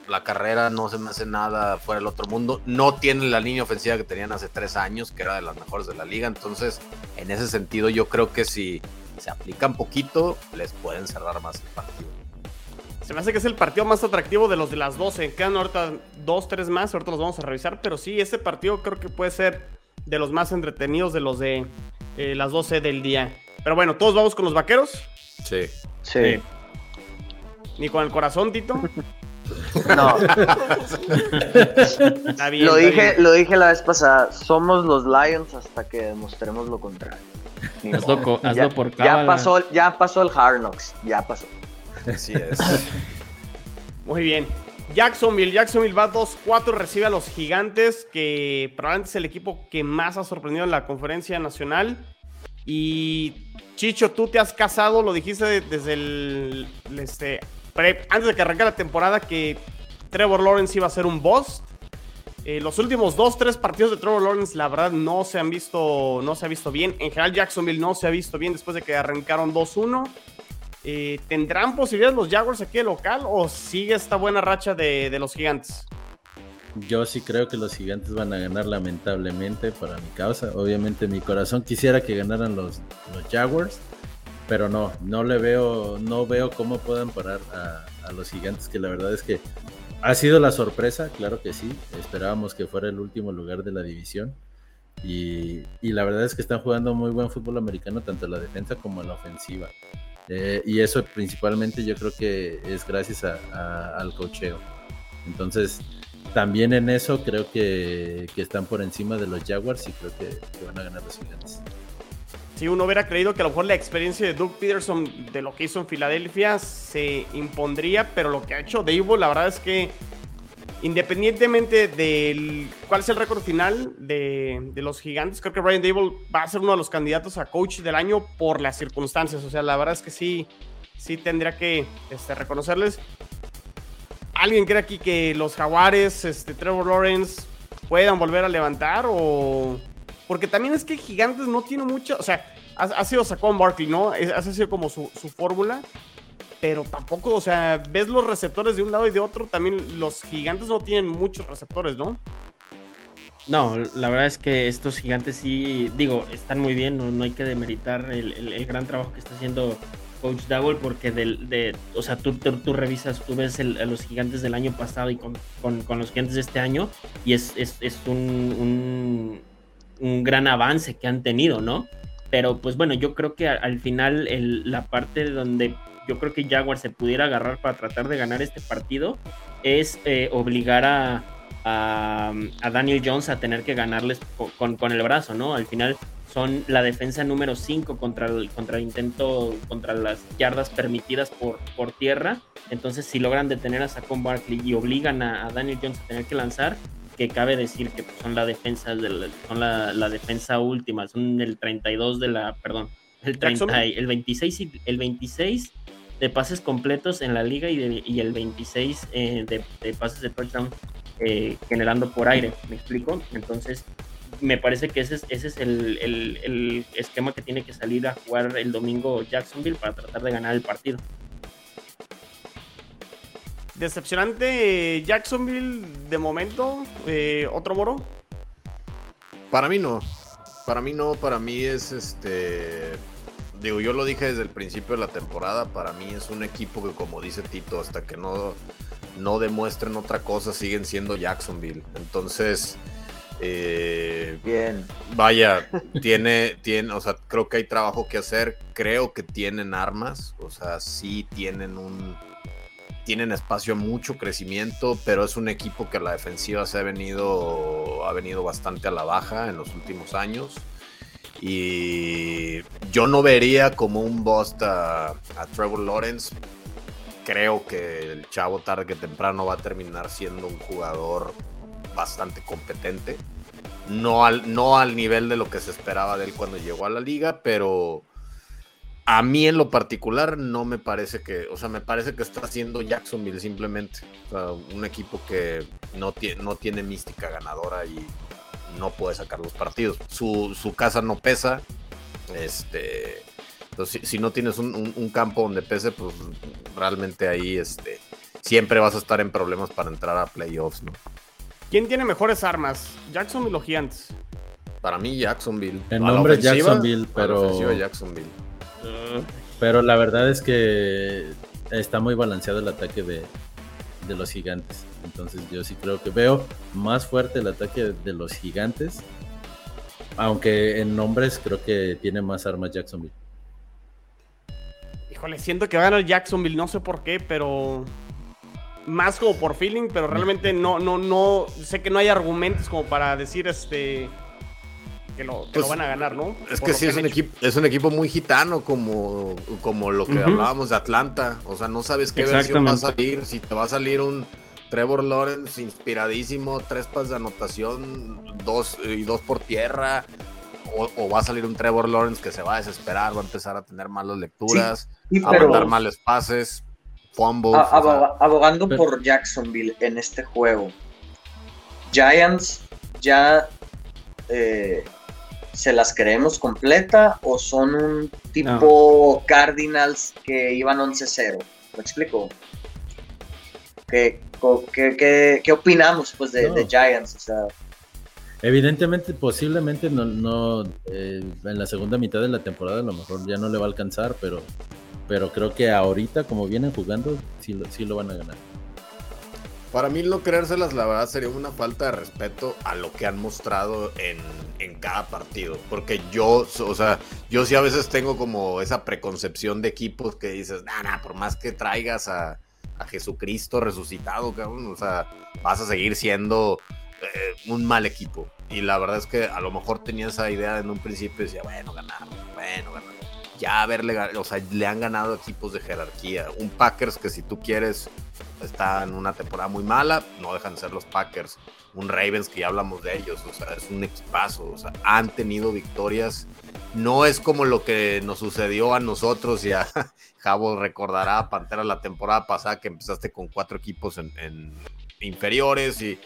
Speaker 5: la carrera no se me hace nada fuera del otro mundo. No tiene la línea ofensiva que tenían hace tres años, que era de las mejores de la liga. Entonces, en ese sentido, yo creo que si se aplican poquito, les pueden cerrar más el partido.
Speaker 2: Se me hace que es el partido más atractivo de los de las 12. Quedan ahorita dos, tres más, ahorita los vamos a revisar. Pero sí, ese partido creo que puede ser de los más entretenidos de los de eh, las 12 del día. Pero bueno, todos vamos con los vaqueros.
Speaker 5: Sí.
Speaker 4: Sí.
Speaker 2: Ni con el corazón, Tito.
Speaker 4: No. lo, dije, lo dije la vez pasada. Somos los Lions hasta que demostremos lo contrario.
Speaker 6: Hazlo, ya, por
Speaker 4: ya pasó, ya pasó el Hard Knocks. Ya pasó.
Speaker 5: Así es.
Speaker 2: Muy bien. Jacksonville, Jacksonville va 2-4, recibe a los gigantes, que probablemente es el equipo que más ha sorprendido en la conferencia nacional. Y Chicho, tú te has casado, lo dijiste desde el este, antes de que arranque la temporada que Trevor Lawrence iba a ser un boss. Eh, los últimos dos, tres partidos de Trevor Lawrence, la verdad, no se han visto, no se ha visto bien. En general, Jacksonville no se ha visto bien después de que arrancaron 2-1. Eh, ¿Tendrán posibilidades los Jaguars aquí de local o sigue esta buena racha de, los gigantes?
Speaker 3: Yo sí creo que los gigantes van a ganar lamentablemente para mi causa. Obviamente mi corazón quisiera que ganaran los, los Jaguars pero no, no le veo, no veo cómo puedan parar a, los gigantes, que la verdad es que ha sido la sorpresa, claro que sí, esperábamos que fuera el último lugar de la división. Y, la verdad es que están jugando muy buen fútbol americano, tanto en la defensa como en la ofensiva. Eh, y eso principalmente yo creo que es gracias al cocheo. Entonces, también en eso creo que, están por encima de los Jaguars y creo que, van a ganar los gigantes.
Speaker 2: Si uno hubiera creído que a lo mejor la experiencia de Doug Peterson de lo que hizo en Filadelfia se impondría, pero lo que ha hecho Dable, la verdad es que independientemente del cuál es el récord final de, los gigantes, creo que Brian Dable va a ser uno de los candidatos a coach del año por las circunstancias. O sea, la verdad es que sí, sí tendría que este, reconocerles. ¿Alguien cree aquí que los Jaguares, este, Trevor Lawrence, puedan volver a levantar? O. Porque también es que Gigantes no tiene mucho. O sea, ha, sido Saquon Barkley, ¿no? ha sido como su, su fórmula pero tampoco, o sea, ves los receptores de un lado y de otro, también los gigantes no tienen muchos receptores, ¿no?
Speaker 6: No, la verdad es que estos gigantes sí, digo, están muy bien, no, hay que demeritar el, gran trabajo que está haciendo Coach Dowell, porque del, de, o sea, tú, tú, revisas, tú ves los gigantes del año pasado y con, los gigantes de este año, y es, es, un, un, gran avance que han tenido, ¿no? Pero pues bueno, yo creo que al, final la parte donde yo creo que Jaguar se pudiera agarrar para tratar de ganar este partido es eh, obligar a, a, Daniel Jones a tener que ganarles con, con, el brazo, ¿no? Al final son la defensa número 5 contra el, contra el intento, contra las yardas permitidas por, por tierra. Entonces, si logran detener a Saquon Barkley y obligan a, Daniel Jones a tener que lanzar, que cabe decir que son la defensa, de son la, la, defensa última, son el 32 de la, perdón, el, 30, el 26 y el 26 de pases completos en la liga y, el 26 eh, de, pases de touchdown eh, generando por aire, ¿me explico? Entonces, me parece que ese es, ese es el, esquema que tiene que salir a jugar el domingo Jacksonville para tratar de ganar el partido.
Speaker 2: Decepcionante Jacksonville de momento, eh, otro moro.
Speaker 5: Para mí no, para mí no, para mí es este digo, yo lo dije desde el principio de la temporada, para mí es un equipo que como dice Tito, hasta que no, no demuestren otra cosa, siguen siendo Jacksonville. Entonces, eh,
Speaker 4: bien.
Speaker 5: Vaya, tiene, tiene, o sea, creo que hay trabajo que hacer, creo que tienen armas, o sea, sí tienen un, tienen espacio a mucho crecimiento, pero es un equipo que la defensiva se ha venido, ha venido bastante a la baja en los últimos años. Y yo no vería como un bust a, Trevor Lawrence. Creo que el chavo tarde que temprano va a terminar siendo un jugador bastante competente. No al, no al nivel de lo que se esperaba de él cuando llegó a la liga, pero a mí en lo particular no me parece que, o sea, me parece que está haciendo Jacksonville simplemente. un equipo que no, tiene, no tiene mística ganadora y no puede sacar los partidos. Su, casa no pesa. Este. Entonces, si, no tienes un, campo donde pese, pues realmente ahí este, siempre vas a estar en problemas para entrar a playoffs, ¿no?
Speaker 2: ¿Quién tiene mejores armas? ¿Jacksonville o Giants?
Speaker 5: Para mí, Jacksonville.
Speaker 3: El nombre es Jacksonville, pero.
Speaker 5: Jacksonville.
Speaker 3: Pero la verdad es que está muy balanceado el ataque de, de los gigantes. Entonces yo sí creo que veo más fuerte el ataque de los gigantes. Aunque en nombres creo que tiene más armas Jacksonville.
Speaker 2: Híjole, siento que va a ganar Jacksonville, no sé por qué, pero más como por feeling, pero realmente no, no, no, sé que no hay argumentos como para decir este que lo, pues, van a ganar, ¿no?
Speaker 5: Es que sí, es un, equipo, es un equipo muy gitano, como, como lo que hablábamos de Atlanta. O sea, no sabes qué versión va a salir, si te va a salir un Trevor Lawrence inspiradísimo, tres pas de anotación, dos y dos por tierra. O, va a salir un Trevor Lawrence que se va a desesperar, va a empezar a tener malas lecturas, a mandar males pases, fumbles.
Speaker 4: abogando por Jacksonville en este juego. Giants ya eh, se las creemos completa o son un tipo Cardinals que iban 11-0. ¿Me explico? ¿Qué, qué, opinamos pues de, Giants?
Speaker 3: Evidentemente, posiblemente no, no eh, en la segunda mitad de la temporada a lo mejor ya no le va a alcanzar, pero, pero creo que ahorita como vienen jugando sí lo, sí lo van a ganar.
Speaker 5: Para mí no creérselas, la verdad, sería una falta de respeto a lo que han mostrado en, en, cada partido. Porque yo, o sea, yo sí a veces tengo como esa preconcepción de equipos que dices, nada, por más que traigas a, a Jesucristo resucitado, cabrón. O sea, vas a seguir siendo eh, un mal equipo. Y la verdad es que a lo mejor tenía esa idea en un principio y decía, bueno, ganar, bueno, ganar. Ya haberle o sea, le han ganado equipos de jerarquía. Un Packers que si tú quieres está en una temporada muy mala, no dejan de ser los Packers. Un Ravens que ya hablamos de ellos, o sea, es un equipazo, o sea, han tenido victorias. No es como lo que nos sucedió a nosotros y a Javo recordará Pantera la temporada pasada que empezaste con cuatro equipos en inferiores y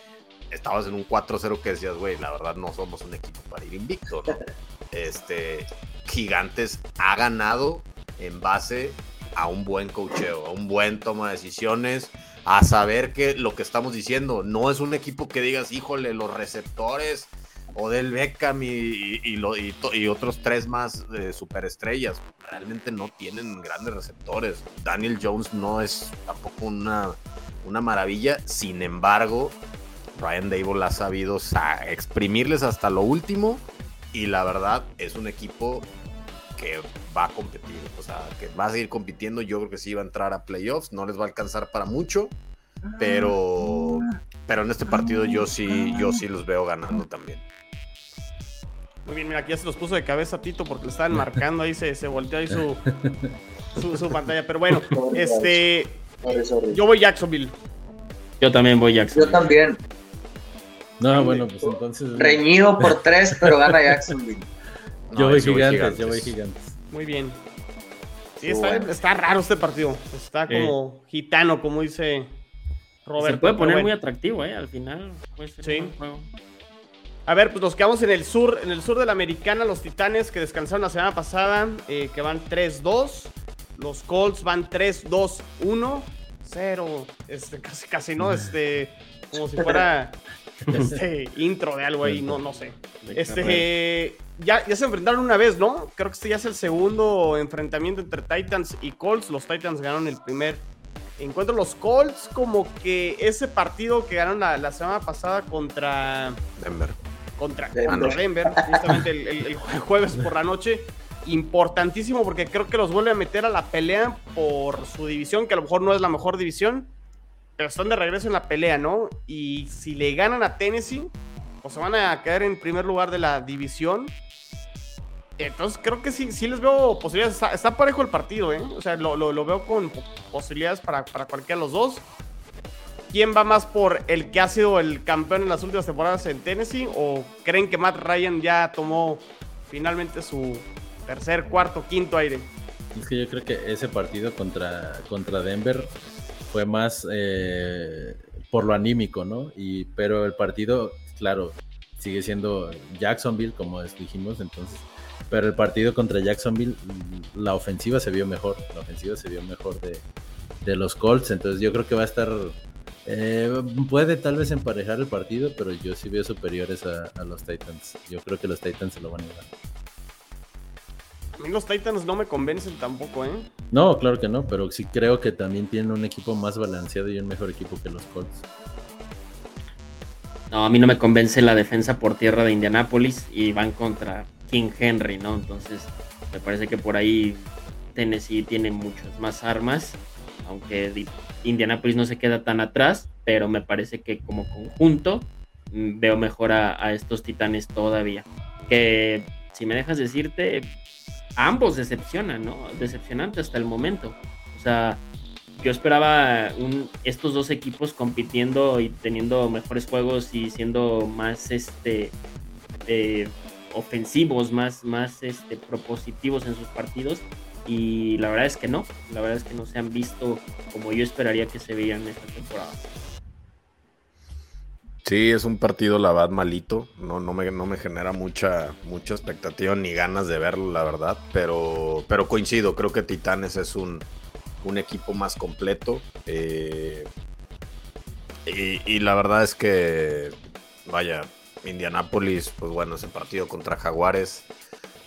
Speaker 5: estabas en un 4-0 que decías, güey, la verdad no somos un equipo para ir invicto, ¿no? Este, Gigantes ha ganado en base a un buen cocheo, a un buen toma de decisiones, a saber que lo que estamos diciendo no es un equipo que digas, híjole, los receptores o del Beckham y, otros tres más de superestrellas. Realmente no tienen grandes receptores. Daniel Jones no es tampoco una, una maravilla. Sin embargo, Ryan Dable ha sabido exprimirles hasta lo último y la verdad es un equipo que va a competir, o sea, que va a seguir compitiendo. Yo creo que sí va a entrar a playoffs, no les va a alcanzar para mucho, pero, pero en este partido yo sí, yo sí los veo ganando también.
Speaker 2: Muy bien, mira, aquí ya se los puso de cabeza Tito porque le estaban marcando ahí, se, se volteó ahí su, su, pantalla. Pero bueno, este. Yo voy Jacksonville.
Speaker 6: Yo también voy Jacksonville.
Speaker 4: Yo también.
Speaker 3: No, bueno, pues entonces.
Speaker 4: Reñido por tres, pero gana Jacksonville.
Speaker 3: yo, voy gigantes, yo voy gigantes.
Speaker 2: Muy bien. Sí, está, raro este partido. Está como gitano, como dice Robert.
Speaker 6: Se puede poner muy atractivo, ¿eh? Al final. sí.
Speaker 2: A ver, pues nos quedamos en el sur, en el sur de la americana, los Titanes que descansaron la semana pasada, eh, que van 3-2. Los Colts van 3-2-1. 0. Este, casi, casi, ¿no? Este, como si fuera este intro de algo ahí, no, no sé. Este, ya, ya se enfrentaron una vez, ¿no? Creo que este ya es el segundo enfrentamiento entre Titans y Colts. Los Titans ganaron el primer encuentro. Los Colts, como que ese partido que ganaron la, semana pasada contra
Speaker 5: Denver.
Speaker 2: Contra Denver, justamente el, jueves por la noche. Importantísimo porque creo que los vuelve a meter a la pelea por su división, que a lo mejor no es la mejor división pero están de regreso en la pelea, ¿no? Y si le ganan a Tennessee, pues se van a quedar en primer lugar de la división. Entonces creo que sí, sí les veo posibilidades. Está, parejo el partido, ¿eh? O sea, lo, veo con posibilidades para, para, cualquiera de los dos. ¿Quién va más por el que ha sido el campeón en las últimas temporadas en Tennessee? ¿O creen que Matt Ryan ya tomó finalmente su tercer, cuarto, quinto aire?
Speaker 3: Es que yo creo que ese partido contra, contra Denver fue más eh, por lo anímico, ¿no? Y, pero el partido, claro, sigue siendo Jacksonville, como dijimos, entonces, pero el partido contra Jacksonville, la ofensiva se vio mejor, la ofensiva se vio mejor de, los Colts, entonces yo creo que va a estar, eh, puede tal vez emparejar el partido, pero yo sí veo superiores a, a los Titans, yo creo que los Titans se lo van a llevar.
Speaker 2: A mí los Titans no me convencen tampoco, ¿eh?
Speaker 3: No, claro que no, pero sí creo que también tienen un equipo más balanceado y un mejor equipo que los Colts.
Speaker 6: No, a mí no me convence la defensa por tierra de Indianápolis y van contra King Henry, ¿no? Entonces, me parece que por ahí Tennessee tiene muchas más armas, aunque Indianápolis no se queda tan atrás, pero me parece que como conjunto mm, veo mejor a, a estos titanes todavía. Que si me dejas decirte, ambos decepcionan, ¿no? Decepcionante hasta el momento. O sea, yo esperaba estos dos equipos compitiendo y teniendo mejores juegos y siendo más este eh, ofensivos, más, más este, propositivos en sus partidos. Y la verdad es que no, la verdad es que no se han visto como yo esperaría que se veían esta temporada.
Speaker 5: Sí, es un partido, la verdad, malito. No, no, me, no me genera mucha, mucha expectativa ni ganas de verlo, la verdad. Pero, pero coincido, creo que Titanes es un, un equipo más completo. Eh, y, la verdad es que, vaya, Indianapolis, pues bueno, ese partido contra Jaguares,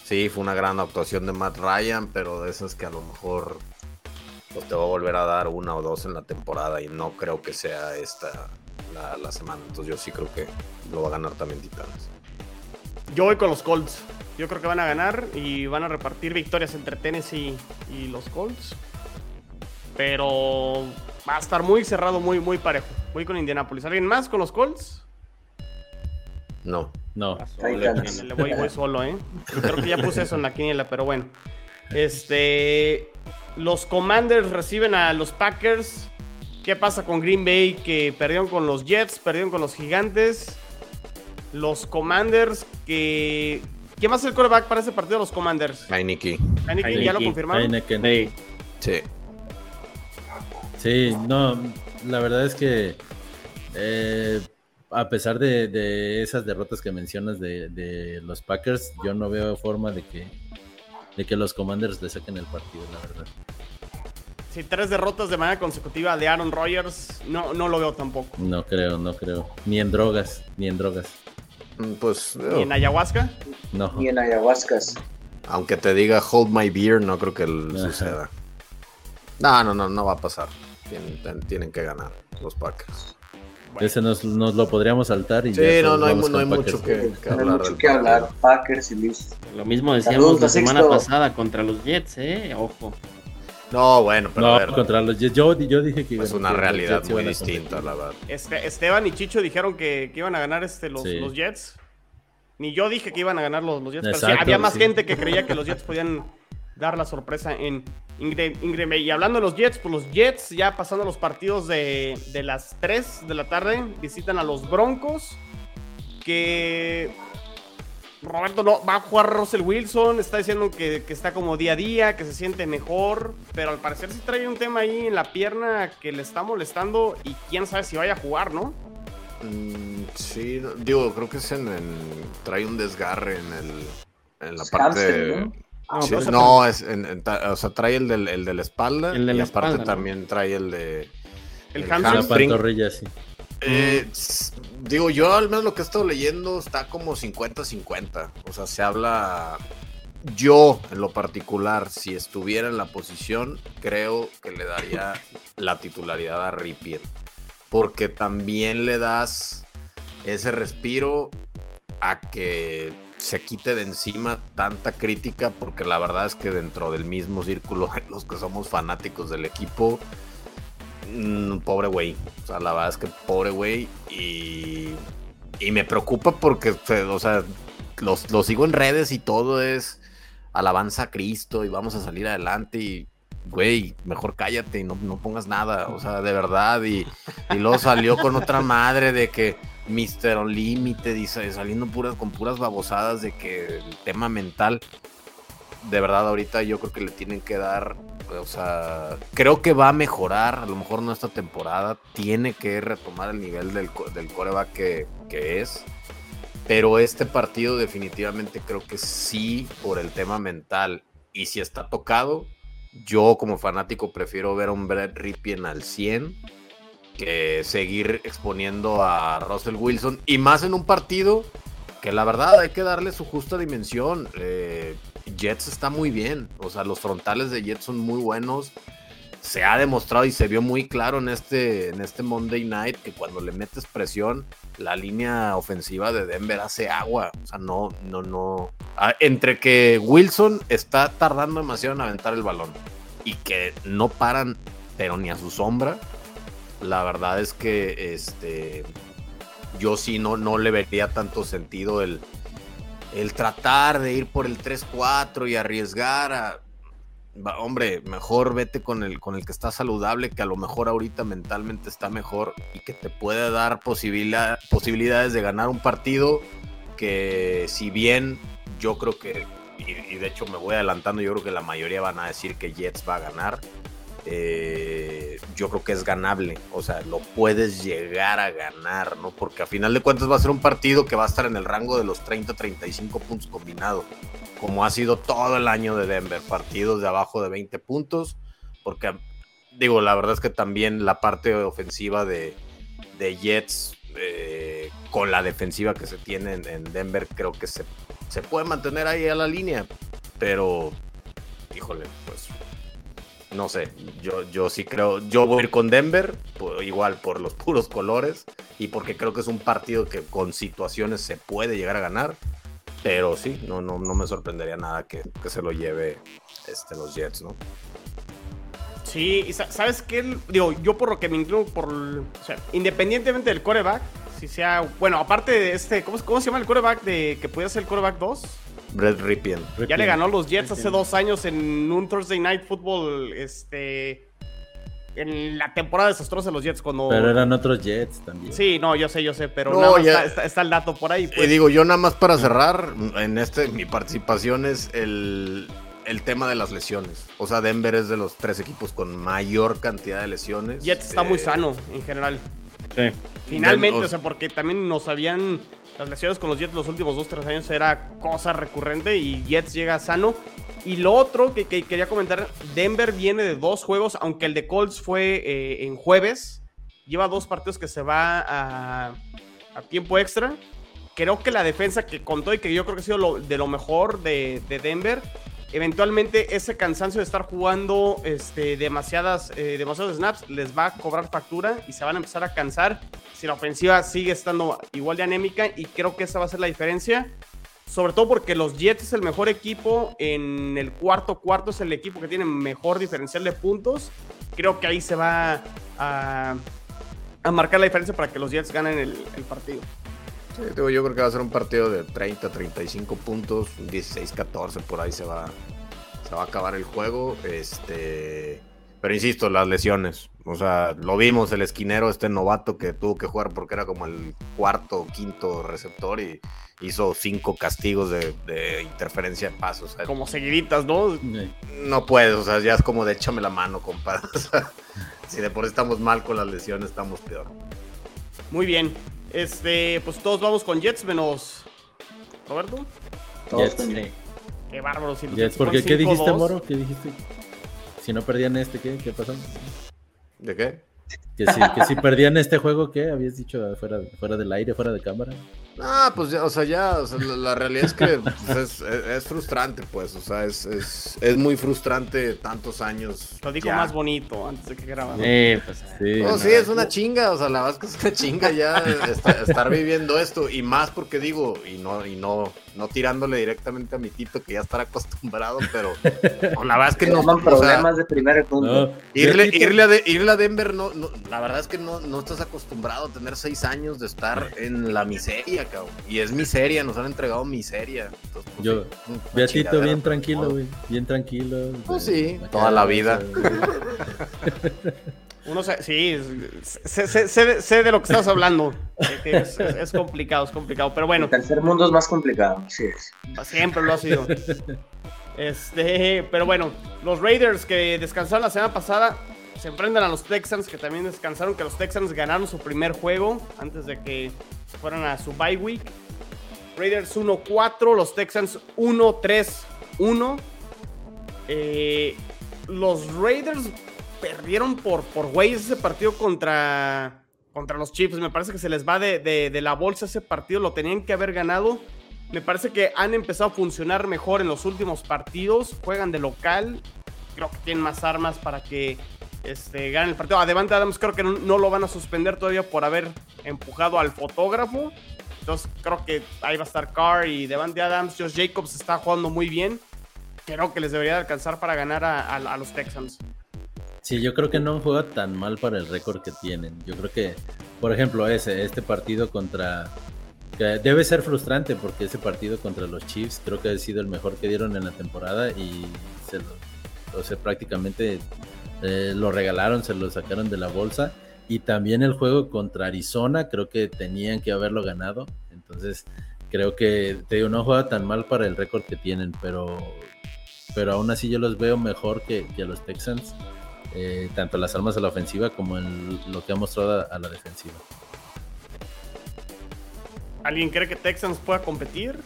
Speaker 5: sí, fue una gran actuación de Matt Ryan, pero de esas que a lo mejor pues, te va a volver a dar una o dos en la temporada y no creo que sea esta la, semana. Entonces yo sí creo que lo va a ganar también Titanes.
Speaker 2: Yo voy con los Colts. Yo creo que van a ganar y van a repartir victorias entre Tennessee y los Colts. Pero va a estar muy cerrado, muy, muy parejo. Voy con Indianapolis. ¿Alguien más con los Colts?
Speaker 5: No.
Speaker 3: No.
Speaker 2: Le voy, voy solo, ¿eh? Creo que ya puse eso en la quiniela, pero bueno. Este. Los Commanders reciben a los Packers. ¿Qué pasa con Green Bay? Que perdieron con los Jets, perdieron con los Gigantes. Los Commanders que. ¿Quién va a ser el quarterback para ese partido? Los Commanders.
Speaker 5: Heineken.
Speaker 2: Heineken, ¿ya lo confirmaron?
Speaker 3: Heineken.
Speaker 5: Sí.
Speaker 3: Sí, no, la verdad es que eh, a pesar de, esas derrotas que mencionas de, los Packers, yo no veo forma de que, de que los Commanders le saquen el partido, la verdad.
Speaker 2: Tres derrotas de manera consecutiva de Aaron Rodgers, no, no lo veo tampoco.
Speaker 3: No creo, no creo. Ni en drogas, ni en drogas.
Speaker 5: Mm, pues.
Speaker 2: ¿Ni en ayahuasca?
Speaker 3: No.
Speaker 4: Ni en ayahuascas.
Speaker 5: Aunque te diga hold my beer, no creo que suceda. No, no, no, no va a pasar. Tienen, que ganar los Packers.
Speaker 3: Ese nos, lo podríamos saltar y
Speaker 5: Sí, no, no hay, mucho que, hablar.
Speaker 4: No hay mucho que hablar. Packers y Luis.
Speaker 6: Lo mismo decíamos la semana pasada contra los Jets, ¿eh? Ojo.
Speaker 5: No, bueno, pero
Speaker 3: no,
Speaker 5: a ver.
Speaker 3: contra los Jets. Yo, yo dije que.
Speaker 5: Es una realidad muy distinta, la verdad.
Speaker 2: Este, Esteban y Chicho dijeron que, que iban a ganar este, los, los, Jets. Ni yo dije que iban a ganar los, los Jets. pero sí, había más gente que creía que los Jets podían dar la sorpresa en, Green Y hablando de los Jets, pues los Jets ya pasando los partidos de, las 3 de la tarde, visitan a los Broncos, que Roberto no va a jugar Russell Wilson, está diciendo que, está como día a día, que se siente mejor, pero al parecer sí trae un tema ahí en la pierna que le está molestando y quién sabe si vaya a jugar, ¿no?
Speaker 5: Mm, sí, digo, creo que es en, trae un desgarre en el en la parte Ah, no, es, o sea, trae el, del, el de la espalda el de la y aparte también trae el de...
Speaker 2: El, hamstring.
Speaker 5: Eh, digo, yo al menos lo que he estado leyendo está como 50-50. O sea, se habla... Yo, en lo particular, si estuviera en la posición, creo que le daría la titularidad a Ripien. Porque también le das ese respiro a que se quite de encima tanta crítica, porque la verdad es que dentro del mismo círculo, los que somos fanáticos del equipo, mm, pobre güey. O sea, la verdad es que pobre güey. Y, y me preocupa porque, o sea, los, los sigo en redes y todo es alabanza a Cristo y vamos a salir adelante y güey, mejor cállate y no, no, pongas nada, o sea, de verdad, y, y luego salió con otra madre de que Mr. Unlimited dice saliendo puras con puras babosadas de que el tema mental, de verdad ahorita yo creo que le tienen que dar, o sea, creo que va a mejorar, a lo mejor no esta temporada, tiene que retomar el nivel del, del coreback que, que es. Pero este partido definitivamente creo que sí por el tema mental. Y si está tocado, yo como fanático prefiero ver a un Brett Ripien al 100 que seguir exponiendo a Russell Wilson y más en un partido que la verdad hay que darle su justa dimensión. Eh, Jets está muy bien, o sea, los frontales de Jets son muy buenos. Se ha demostrado y se vio muy claro en este, en este Monday Night que cuando le metes presión, la línea ofensiva de Denver hace agua. O sea, no, no, no. Ah, entre que Wilson está tardando demasiado en aventar el balón y que no paran, pero ni a su sombra la verdad es que este, yo sí no, no le vería tanto sentido el, el tratar de ir por el 3-4 y arriesgar a... Hombre, mejor vete con el, con el que está saludable, que a lo mejor ahorita mentalmente está mejor y que te puede dar posibilidad, posibilidades de ganar un partido que si bien yo creo que, y, y de hecho me voy adelantando, yo creo que la mayoría van a decir que Jets va a ganar eh, yo creo que es ganable. O sea, lo puedes llegar a ganar, ¿no? Porque a final de cuentas va a ser un partido que va a estar en el rango de los 30-35 puntos combinados, como ha sido todo el año de Denver. Partidos de abajo de 20 puntos, porque digo, la verdad es que también la parte ofensiva de, Jets eh, con la defensiva que se tiene en, Denver, creo que se, se puede mantener ahí a la línea, pero híjole, pues no sé, yo, yo sí creo, yo voy a ir con Denver, igual por los puros colores y porque creo que es un partido que con situaciones se puede llegar a ganar, pero sí, no, no, no me sorprendería nada que, se lo lleve este, los Jets, ¿no?
Speaker 2: Sí, ¿sabes qué? Digo, yo por lo que me incluyo, por, o sea, independientemente del coreback, si sea, bueno, aparte de este, ¿cómo, cómo se llama el coreback de que podía ser el coreback 2?
Speaker 5: Brett Ripien.
Speaker 2: Ya le ganó los Jets hace dos años en un Thursday Night Football, este, en la temporada desastrosa de los Jets cuando...
Speaker 3: Pero eran otros Jets también.
Speaker 2: Sí, no, yo sé, yo sé, pero no, está, el dato por ahí. Y
Speaker 5: pues. digo, yo nada más para cerrar, en este, mi participación es el, el tema de las lesiones. O sea, Denver es de los tres equipos con mayor cantidad de lesiones.
Speaker 2: Jets está muy eh, sano en general. Sí. Finalmente, o sea, porque también nos habían las lesiones con los Jets los últimos 2-3 años era cosa recurrente y Jets llega sano. Y lo otro que, quería comentar, Denver viene de dos juegos, aunque el de Colts fue eh, en jueves. Lleva dos partidos que se va a, tiempo extra. Creo que la defensa que contó y que yo creo que ha sido de lo mejor de, Denver, eventualmente ese cansancio de estar jugando este, demasiadas, eh, demasiados snaps les va a cobrar factura y se van a empezar a cansar si la ofensiva sigue estando igual de anémica y creo que esa va a ser la diferencia. Sobre todo porque los Jets es el mejor equipo. En el cuarto cuarto es el equipo que tiene mejor diferencial de puntos. Creo que ahí se va a, marcar la diferencia para que los Jets ganen el, partido.
Speaker 5: Yo creo que va a ser un partido de 30, 35 puntos, 16, 14, por ahí se va, se va a acabar el juego. Este, pero insisto, las lesiones. O sea, lo vimos, el esquinero, este novato que tuvo que jugar porque era como el cuarto o quinto receptor y hizo cinco castigos de, interferencia de pasos.
Speaker 2: como seguiditas, ¿no?
Speaker 5: No puedes, o sea, ya es como de échame la mano, compadre. si de por sí estamos mal con las lesiones, estamos peor.
Speaker 2: Muy bien. Este, pues todos vamos con Jets menos Roberto.
Speaker 4: Todos
Speaker 2: Qué bárbaro. Si
Speaker 3: Jets, porque ¿qué dijiste, Moro? ¿Qué dijiste? Si no perdían este, ¿qué? ¿Qué pasó?
Speaker 5: ¿De qué?
Speaker 3: Que si, que si perdían este juego, ¿qué? ¿Habías dicho fuera, fuera del aire, fuera de cámara?
Speaker 5: Ah, pues ya, o sea, ya, o sea, la, realidad es que pues, es, frustrante, pues, o sea, es, es, es, muy frustrante tantos años.
Speaker 2: Lo dijo más bonito antes de que grabara.
Speaker 5: Sí, pues sí. No, sí, es una chinga, o sea, la verdad es una chinga ya estar, viviendo esto, y más porque digo, y no, y no, no tirándole directamente a mi Tito, que ya estará acostumbrado, pero la verdad es que no.
Speaker 4: son problemas de primer punto.
Speaker 5: irle, irle, a irle, a Denver, no, no, la verdad es que no, no estás acostumbrado a tener seis años de estar en la miseria y es miseria, nos han entregado miseria.
Speaker 3: Pues, Yo, Beatito, bien tranquilo, güey. Bien tranquilo.
Speaker 5: Pues sí, toda la vida.
Speaker 2: Uno se, sí, sé, de lo que estás hablando. Es, complicado, es complicado, pero bueno.
Speaker 4: El tercer mundo es más complicado, sí es.
Speaker 2: Siempre lo ha sido. Este, pero bueno, los Raiders que descansaron la semana pasada se enfrentan a los Texans que también descansaron, que los Texans ganaron su primer juego antes de que fueron a su bye week. Raiders 1-4, los Texans 1-3-1. Eh, los Raiders perdieron por, por ese partido contra, contra los Chiefs. Me parece que se les va de, de, la bolsa ese partido. Lo tenían que haber ganado. Me parece que han empezado a funcionar mejor en los últimos partidos. Juegan de local. Creo que tienen más armas para que este, ganen el partido. A Devante Adams creo que no, lo van a suspender todavía por haber empujado al fotógrafo. Entonces creo que ahí va a estar Carr y Devante Adams. Josh Jacobs está jugando muy bien. Creo que les debería alcanzar para ganar a, los Texans.
Speaker 3: Sí, yo creo que no juega tan mal para el récord que tienen. Yo creo que, por ejemplo, ese, este partido contra... debe ser frustrante porque ese partido contra los Chiefs creo que ha sido el mejor que dieron en la temporada y se lo, o sea, prácticamente eh, lo regalaron, se lo sacaron de la bolsa. Y también el juego contra Arizona, creo que tenían que haberlo ganado. Entonces, creo que te digo, no juega tan mal para el récord que tienen, pero, pero aún así yo los veo mejor que, a los Texans, eh, tanto las armas a la ofensiva como en lo que ha mostrado a la defensiva.
Speaker 2: ¿Alguien cree que Texans pueda competir?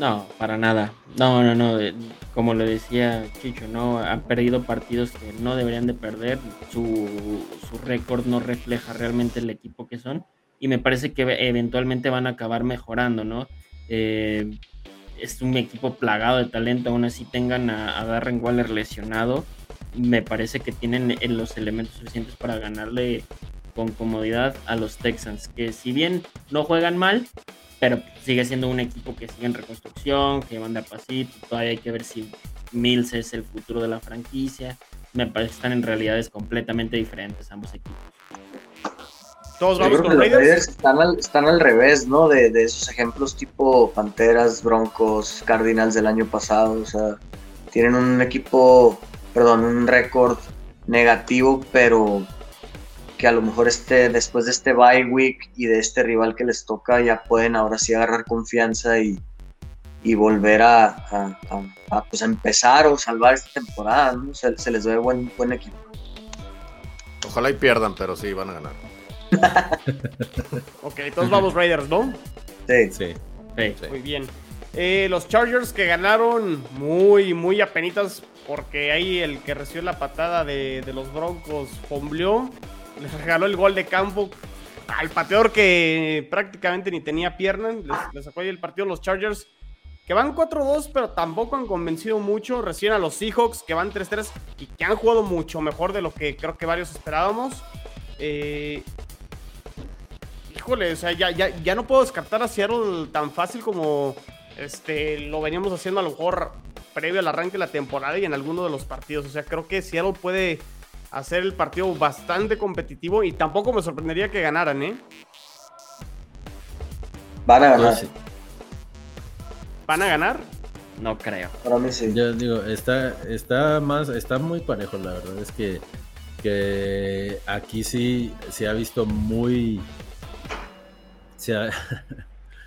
Speaker 6: No, para nada. No, no, no. Eh, como le decía Chicho, no han perdido partidos que no deberían de perder. Su, su récord no refleja realmente el equipo que son. Y me parece que eventualmente van a acabar mejorando, ¿no? Eh, es un equipo plagado de talento. Aún así tengan a, Darren Waller lesionado. Me parece que tienen eh, los elementos suficientes para ganarle con comodidad a los Texans. Que si bien no juegan mal, pero sigue siendo un equipo que sigue en reconstrucción, que manda pasito, todavía hay que ver si Mills es el futuro de la franquicia. me parece que están en realidades completamente diferentes ambos equipos.
Speaker 2: Todos vamos con Raiders.
Speaker 4: Están al, están al revés, ¿no? De, de, esos ejemplos tipo Panteras, Broncos, Cardinals del año pasado. O sea, tienen un equipo, perdón, un récord negativo, pero que a lo mejor este, después de este bye week y de este rival que les toca, ya pueden ahora sí agarrar confianza y, y volver a, a, pues empezar o salvar esta temporada. ¿no? Se, se, les ve buen, buen equipo.
Speaker 5: Ojalá y pierdan, pero sí, van a ganar.
Speaker 2: ok, todos vamos Raiders, ¿no?
Speaker 4: Sí.
Speaker 3: Sí.
Speaker 2: Muy bien. Eh, los Chargers que ganaron muy, muy apenitas porque ahí el que recibió la patada de, de los Broncos fombleó, les regaló el gol de campo al pateador que prácticamente ni tenía piernas, les, sacó ahí el partido los Chargers que van 4-2 pero tampoco han convencido mucho, recién a los Seahawks que van 3-3 y que han jugado mucho mejor de lo que creo que varios esperábamos. Eh, híjole, o sea, ya, ya, ya no puedo descartar a Seattle tan fácil como este, lo veníamos haciendo a lo mejor previo al arranque de la temporada y en alguno de los partidos. O sea, creo que Seattle puede hacer el partido bastante competitivo y tampoco me sorprendería que ganaran, ¿eh?
Speaker 4: Van a ganar.
Speaker 2: ¿Van a ganar?
Speaker 6: No creo.
Speaker 4: Para mí sí.
Speaker 3: Yo digo, está, está más, está muy parejo, la verdad. Es que, que aquí sí se ha visto muy. Se ha,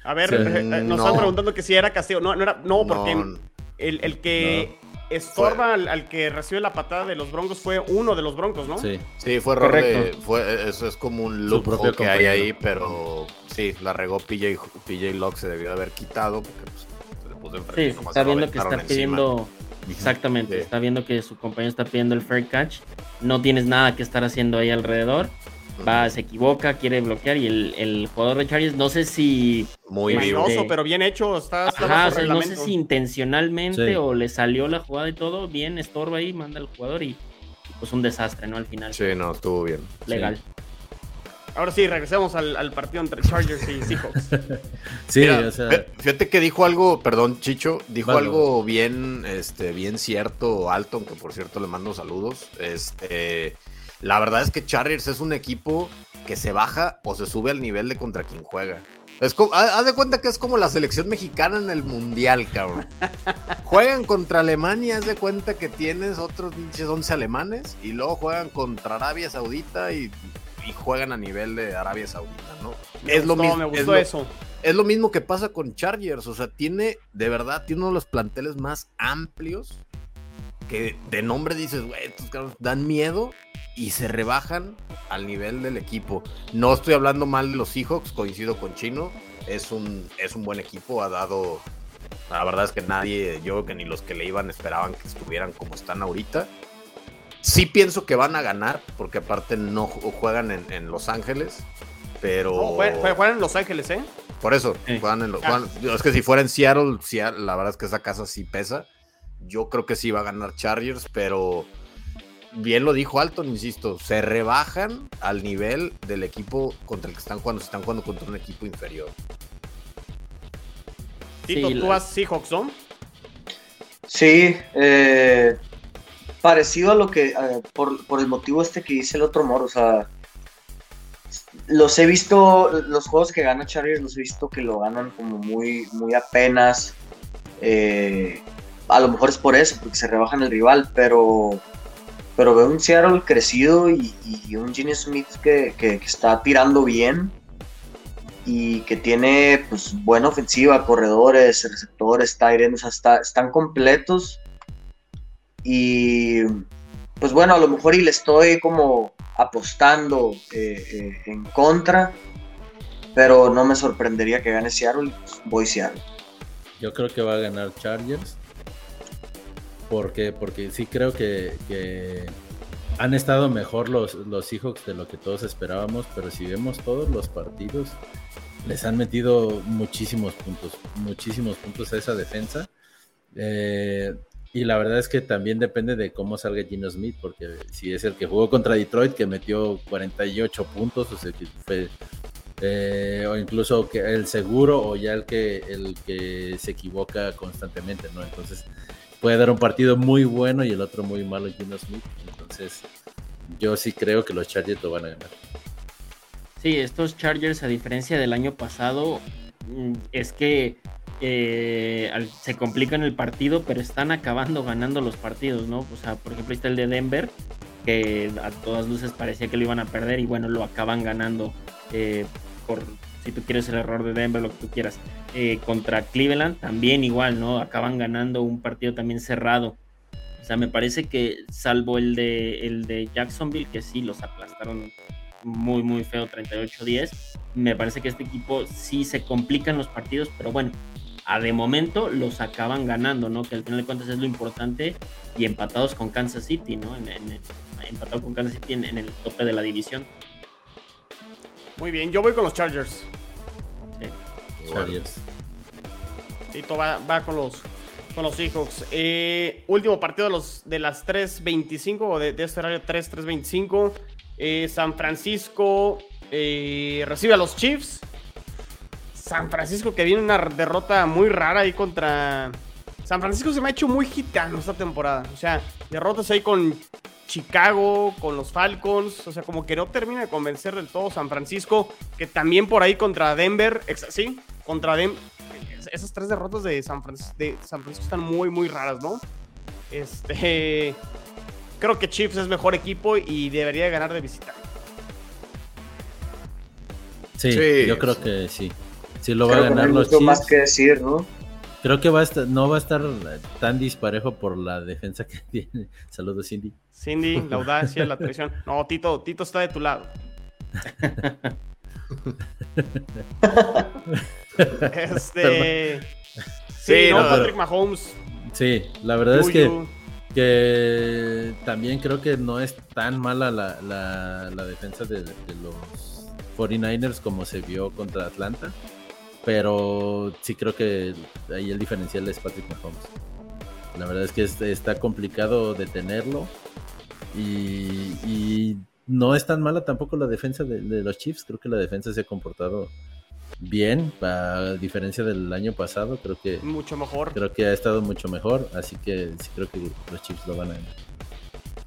Speaker 2: A ver, eh, nos no. están preguntando que si era castigo. No, no era. No, porque no, el, el, que estorba al, al, que recibe la patada de los Broncos fue uno de los Broncos, ¿no?
Speaker 5: Sí, sí fue error de, fue, Eso es como un loop que compañero. hay ahí, pero sí, la regó PJ, PJ Locke, se debió haber quitado porque pues, se le puso enfrente.
Speaker 6: Sí, está viendo que está encima. pidiendo. Exactamente, sí. está viendo que su compañero está pidiendo el fair catch. No tienes nada que estar haciendo ahí alrededor va, se equivoca, quiere bloquear y el, el jugador de Chargers no sé si
Speaker 2: muy este, pero bien hecho, está, está
Speaker 6: Ajá, o sea, no sé si intencionalmente sí. o le salió la jugada y todo, bien estorba ahí, manda al jugador y, y, pues un desastre, ¿no? Al final.
Speaker 5: Sí, no, estuvo bien.
Speaker 6: Legal.
Speaker 5: Sí.
Speaker 2: Ahora sí, regresemos al, al, partido entre Chargers y Seahawks.
Speaker 5: sí, Mira, o sea... Fíjate que dijo algo, perdón, Chicho, dijo vale. algo bien, este, bien cierto, Alton, que por cierto le mando saludos. Este, la verdad es que Chargers es un equipo que se baja o se sube al nivel de contra quien juega. Es como, haz de cuenta que es como la selección mexicana en el mundial, cabrón. juegan contra Alemania, haz de cuenta que tienes otros pinches 11 alemanes y luego juegan contra Arabia Saudita y, y juegan a nivel de Arabia Saudita, ¿no?
Speaker 2: Me es gustó, lo mismo. Me gustó
Speaker 5: es
Speaker 2: eso.
Speaker 5: Lo, es lo mismo que pasa con Chargers, o sea, tiene, de verdad, tiene uno de los planteles más amplios que de nombre dices, güey, estos dan miedo y se rebajan al nivel del equipo. No estoy hablando mal de los Seahawks, coincido con Chino, es un, es un buen equipo, ha dado, la verdad es que nadie, yo creo que ni los que le iban esperaban que estuvieran como están ahorita. Sí pienso que van a ganar, porque aparte no juegan en, en Los Ángeles, pero...
Speaker 2: No, juegan, juegan, en Los Ángeles, ¿eh?
Speaker 5: Por eso, sí. juegan en los, juegan, es que si fuera en Seattle, Seattle, la verdad es que esa casa sí pesa. Yo creo que sí va a ganar Chargers, pero bien lo dijo Alton, insisto, se rebajan al nivel del equipo contra el que están jugando, se están jugando contra un equipo inferior.
Speaker 2: Tito, sí, tú la... has Seahawks, ¿no?
Speaker 4: Sí, eh, parecido a lo que, eh, por, por, el motivo este que dice el otro Moro, o sea, los he visto, los juegos que gana Chargers los he visto que lo ganan como muy, muy apenas. Eh, a lo mejor es por eso, porque se rebajan el rival, pero, pero veo un Seattle crecido y, y un Gene Smith que, que, que, está tirando bien y que tiene pues buena ofensiva, corredores, receptores, o sea, está, están completos y pues bueno, a lo mejor y le estoy como apostando eh, eh, en contra, pero no me sorprendería que gane Seattle, pues voy Seattle.
Speaker 3: Yo creo que va a ganar Chargers porque, porque sí creo que, que, han estado mejor los, los Seahawks de lo que todos esperábamos, pero si vemos todos los partidos, les han metido muchísimos puntos, muchísimos puntos a esa defensa. Eh, y la verdad es que también depende de cómo salga Gino Smith, porque si es el que jugó contra Detroit, que metió 48 puntos, o sea, que fue, eh, o incluso que el seguro, o ya el que, el que se equivoca constantemente, ¿no? Entonces, puede dar un partido muy bueno y el otro muy malo, Gino Smith. Entonces, yo sí creo que los Chargers lo van a ganar.
Speaker 6: Sí, estos Chargers, a diferencia del año pasado, mm, es que eh, se complican el partido, pero están acabando ganando los partidos, ¿no? O sea, por ejemplo, está el de Denver, que a todas luces parecía que lo iban a perder y bueno, lo acaban ganando eh, por, si tú quieres el error de Denver, lo que tú quieras. Eh, contra Cleveland también igual, ¿no? Acaban ganando un partido también cerrado. O sea, me parece que salvo el de, el de Jacksonville, que sí los aplastaron muy, muy feo, 38-10. Me parece que este equipo sí se complican los partidos, pero bueno, a de momento los acaban ganando, ¿no? Que al final de cuentas es lo importante y empatados con Kansas City, ¿no? En, empatado con Kansas City en, el tope de la división.
Speaker 2: Muy bien, yo voy con los Chargers.
Speaker 3: Sí. Chargers.
Speaker 2: Tito va, va con los con los Seahawks. Eh, último partido de, los, de las 3.25 o de, de este horario 3, 3.25. Eh, San Francisco eh, recibe a los Chiefs. San Francisco que viene una derrota muy rara ahí contra... San Francisco se me ha hecho muy gitano esta temporada. O sea, derrotas ahí con Chicago, con los Falcons. O sea, como que no termina de convencer del todo San Francisco. Que también por ahí contra Denver. Sí, contra Denver. Esas tres derrotas de San, de San Francisco están muy, muy raras, ¿no? Este creo que Chiefs es mejor equipo y debería ganar de visita.
Speaker 3: Sí, yo creo que sí. Sí lo va a ganar los
Speaker 4: Chiefs. más que decir, ¿no?
Speaker 3: Creo que va a estar, no va a estar tan disparejo por la defensa que tiene. Saludos, Cindy.
Speaker 2: Cindy, la audacia, la traición. No, Tito, Tito está de tu lado. este. Sí, no, Patrick Mahomes.
Speaker 3: Sí, la verdad es que que también creo que no es tan mala la, la, defensa de, los 49ers como se vio contra Atlanta. Pero sí creo que ahí el diferencial es Patrick Mahomes. La verdad es que está complicado detenerlo. Y, y no es tan mala tampoco la defensa de, de, los Chiefs. Creo que la defensa se ha comportado bien, a diferencia del año pasado, creo que
Speaker 2: mucho mejor.
Speaker 3: Creo que ha estado mucho mejor, así que sí creo que los Chiefs lo van a.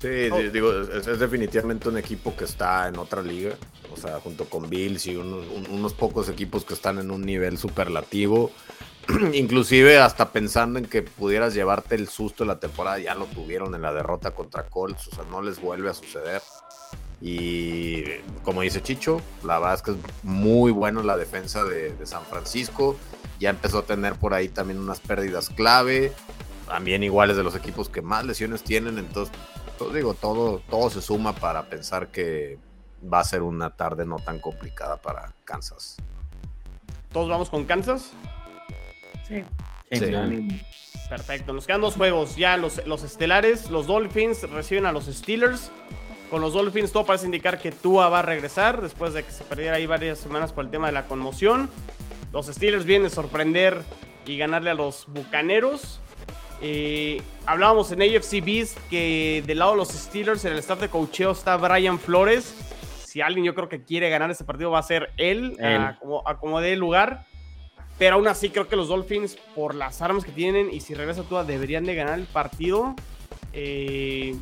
Speaker 5: Sí, oh. digo, es, definitivamente un equipo que está en otra liga, o sea, junto con Bills y unos, pocos equipos que están en un nivel superlativo, inclusive hasta pensando en que pudieras llevarte el susto de la temporada, ya lo tuvieron en la derrota contra Colts, o sea, no les vuelve a suceder. Y como dice Chicho, la verdad es que es muy bueno la defensa de, San Francisco. Ya empezó a tener por ahí también unas pérdidas clave. También iguales de los equipos que más lesiones tienen. Entonces, digo, todo, todo se suma para pensar que va a ser una tarde no tan complicada para Kansas.
Speaker 2: ¿Todos vamos con Kansas?
Speaker 6: Sí.
Speaker 2: Perfecto, nos quedan dos juegos ya, los, los estelares, los Dolphins reciben a los Steelers. Con los Dolphins todo parece indicar que Tua va a regresar después de que se perdiera ahí varias semanas por el tema de la conmoción. Los Steelers vienen a sorprender y ganarle a los Bucaneros. Eh, hablábamos en AFC Beast que del lado de los Steelers en el staff de cocheo está Brian Flores. Si alguien yo creo que quiere ganar este partido va a ser él, A, como, a como dé lugar. Pero aún así creo que los Dolphins, por las armas que tienen y si regresa Tua, deberían de ganar el partido. Eh,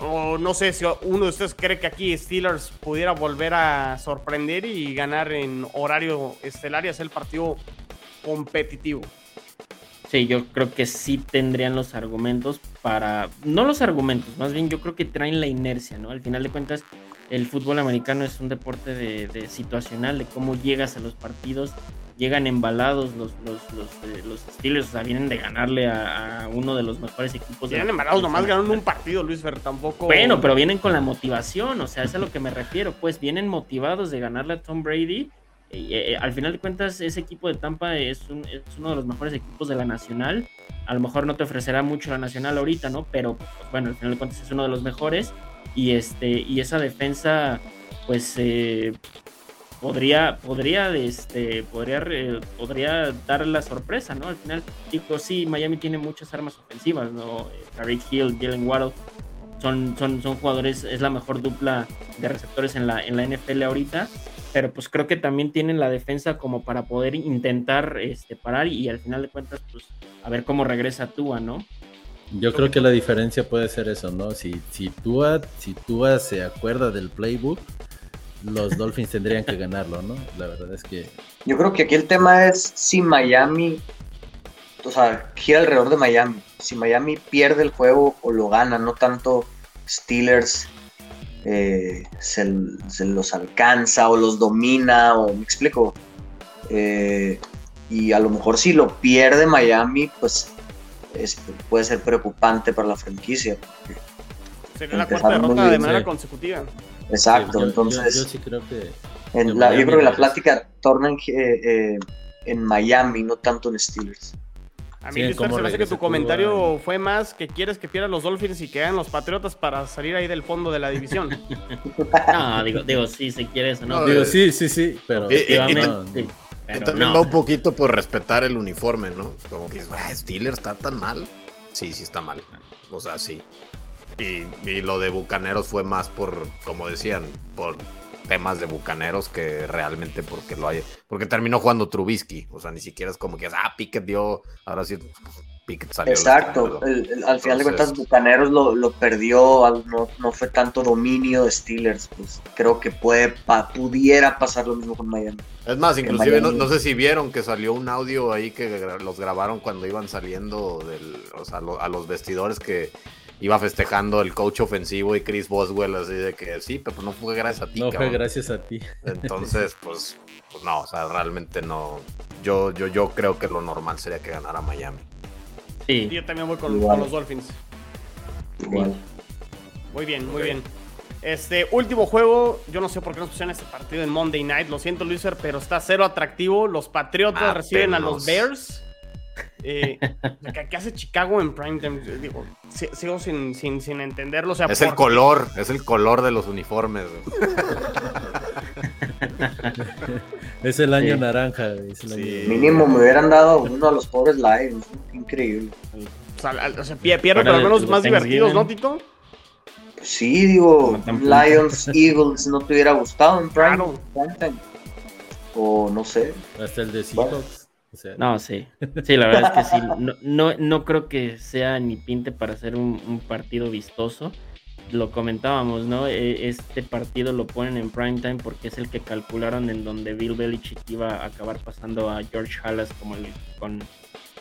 Speaker 2: o no sé si uno de ustedes cree que aquí Steelers pudiera volver a sorprender y ganar en horario estelar y hacer el partido competitivo.
Speaker 6: Yo creo que sí tendrían los argumentos para. No los argumentos, más bien yo creo que traen la inercia, ¿no? Al final de cuentas, el fútbol americano es un deporte de, de situacional, de cómo llegas a los partidos llegan embalados los, los, los, eh, los Steelers, o sea, vienen de ganarle a, uno de los mejores equipos.
Speaker 2: Vienen embalados, nomás ganaron un partido, Luis Fer, tampoco.
Speaker 6: Bueno, pero vienen con la motivación, o sea, es a lo que me refiero, pues vienen motivados de ganarle a Tom Brady. Eh, eh, al final de cuentas, ese equipo de Tampa es, uno de los mejores equipos de la Nacional. A lo mejor no te ofrecerá mucho la Nacional ahorita, ¿no? Pero pues, bueno, al final de cuentas es uno de los mejores. Y este, y esa defensa, pues eh, podría, podría, este, podría, podría dar la sorpresa, ¿no? Al final, digo, sí, Miami tiene muchas armas ofensivas, ¿no? Tariq Hill, Jalen Waddle, son, son, son jugadores, es la mejor dupla de receptores en la, en la NFL ahorita, pero pues creo que también tienen la defensa como para poder intentar este, parar y, al final de cuentas, pues a ver cómo regresa Tua, ¿no?
Speaker 3: Yo creo que la diferencia puede ser eso, ¿no? Si, si Tua, si Tua se acuerda del playbook, los Dolphins tendrían que ganarlo, ¿no? La verdad es que.
Speaker 4: Yo creo que aquí el tema es si Miami, o sea, gira alrededor de Miami. Si Miami pierde el juego o lo gana, no tanto Steelers eh, se, los alcanza o los domina, o me explico. Eh, y a lo mejor si lo pierde Miami, pues puede ser preocupante para la franquicia.
Speaker 2: Sería la cuarta derrota de manera consecutiva.
Speaker 4: Exacto, entonces.
Speaker 3: Yo, sí creo que.
Speaker 4: la, yo creo que la plática torna en, eh, en Miami, no tanto en Steelers.
Speaker 2: A mí, sí, me que tu comentario fue más que quieres que pierdan los Dolphins y que hagan los Patriotas para salir ahí del fondo de la división.
Speaker 6: no, digo, digo, sí, si quieres o no.
Speaker 3: digo, sí, sí, sí, pero.
Speaker 5: Y, también va un poquito por respetar el uniforme, ¿no? Como que, Steelers está tan mal. Sí, sí está mal. O sea, sí. Y, y, lo de Bucaneros fue más por, como decían, por temas de Bucaneros que realmente porque lo hay. Porque terminó jugando Trubisky. O sea, ni siquiera es como que, ah, Pickett dio. Ahora sí, Pickett salió.
Speaker 4: Exacto. al final de cuentas, Bucaneros lo, perdió. No, no, fue tanto dominio de Steelers. Pues creo que puede, pudiera pasar lo mismo con Miami.
Speaker 5: Es más, inclusive no, sé si vieron que salió un audio ahí que los grabaron cuando iban saliendo del, o sea, a los vestidores que iba festejando el coach ofensivo y Chris Boswell así de que sí, pero no fue gracias a ti.
Speaker 3: No fue gracias a ti.
Speaker 5: Entonces, pues, pues, no, o sea, realmente no. Yo, yo, yo creo que lo normal sería que ganara Miami.
Speaker 2: Sí. Yo también voy con, los Dolphins. Igual. Muy bien, muy bien. Este último juego, yo no sé por qué nos pusieron este partido en Monday Night. Lo siento, Luiser, pero está cero atractivo. Los Patriotas reciben a los Bears. Eh, ¿Qué hace Chicago en primetime? Digo, sigo sin, sin, sin entenderlo.
Speaker 5: es el color, es el color de los uniformes.
Speaker 3: es el año naranja.
Speaker 4: Mínimo me hubieran dado uno a los pobres Lions. Increíble.
Speaker 2: O sea, pierden pero al menos más divertidos, ¿no, Tito?
Speaker 4: Sí, digo, Lions, Eagles no te hubiera gustado en primetime. O no sé.
Speaker 3: Hasta el de Seahawks
Speaker 6: no, sí. Sí, la verdad es que sí. No, no, creo que sea ni pinte para hacer un, partido vistoso. Lo comentábamos, ¿no? E, este partido lo ponen en prime time porque es el que calcularon en donde Bill Belichick iba a acabar pasando a George Halas como el, con,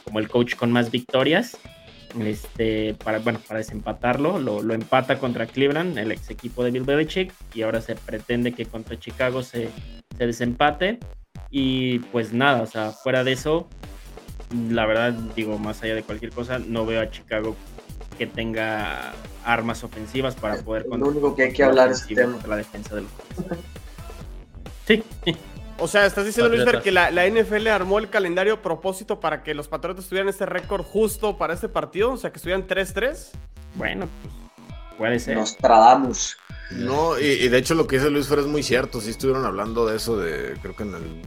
Speaker 6: como el coach con más victorias. Este, para, bueno, para desempatarlo, lo, lo empata contra Cleveland, el ex equipo de Bill Belichick, y ahora se pretende que contra Chicago se, se desempate y pues nada, o sea, fuera de eso, la verdad, digo, más allá de cualquier cosa, no veo a Chicago que tenga armas ofensivas para poder
Speaker 4: Lo único que hay que hablar es
Speaker 6: la defensa de los Sí.
Speaker 2: O sea, estás diciendo, Luis, que la, la, NFL armó el calendario a propósito para que los Patriotas tuvieran este récord justo para este partido, o sea, que estuvieran 3-3.
Speaker 6: Bueno, pues puede ser.
Speaker 4: Nos tradamos.
Speaker 5: No, y, de hecho lo que dice Luis Fer es muy cierto. Sí estuvieron hablando de eso, de creo que en, el,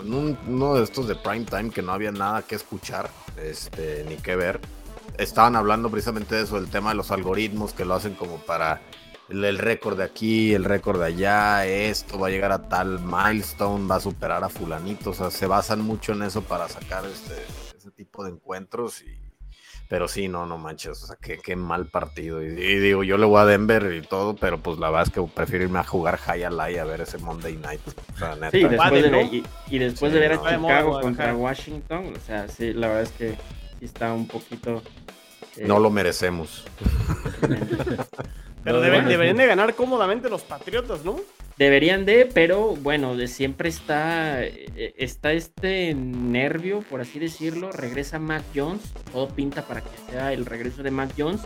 Speaker 5: en uno de estos de prime time que no había nada que escuchar, este, ni que ver. Estaban hablando precisamente de eso, del tema de los algoritmos que lo hacen como para el, récord de aquí, el récord de allá, esto va a llegar a tal milestone, va a superar a fulanito. O sea, se basan mucho en eso para sacar este, ese tipo de encuentros y pero sí, no, no manches, o sea, qué, qué mal partido. Y, digo, yo le voy a Denver y todo, pero pues la verdad es que prefiero irme a jugar High Alay a ver ese Monday Night. O sea,
Speaker 6: neta. Sí, después de, y, después de ver a Chicago contra Washington, o sea, sí, la verdad es que sí está un poquito...
Speaker 5: Eh, no lo merecemos.
Speaker 2: pero deberían de ganar cómodamente los Patriotas, ¿no?
Speaker 6: Deberían de, pero bueno, de siempre está, eh, está este nervio, por así decirlo. Regresa Mac Jones, todo pinta para que sea el regreso de Mac Jones.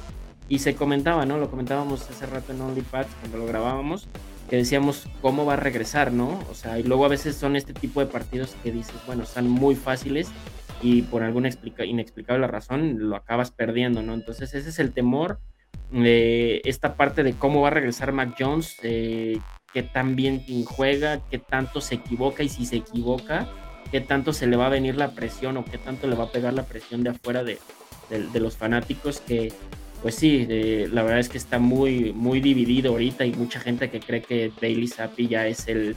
Speaker 6: Y se comentaba, ¿no? Lo comentábamos hace rato en OnlyPads cuando lo grabábamos, que decíamos cómo va a regresar, ¿no? O sea, y luego a veces son este tipo de partidos que dices, bueno, están muy fáciles y por alguna inexplicable razón lo acabas perdiendo, ¿no? Entonces ese es el temor esta parte de cómo va a regresar Mac Jones, eh, qué tan bien juega, qué tanto se equivoca y si se equivoca, qué tanto se le va a venir la presión o qué tanto le va a pegar la presión de afuera de, los fanáticos que pues sí, la verdad es que está muy, muy dividido ahorita y mucha gente que cree que Bailey Zappi ya es el...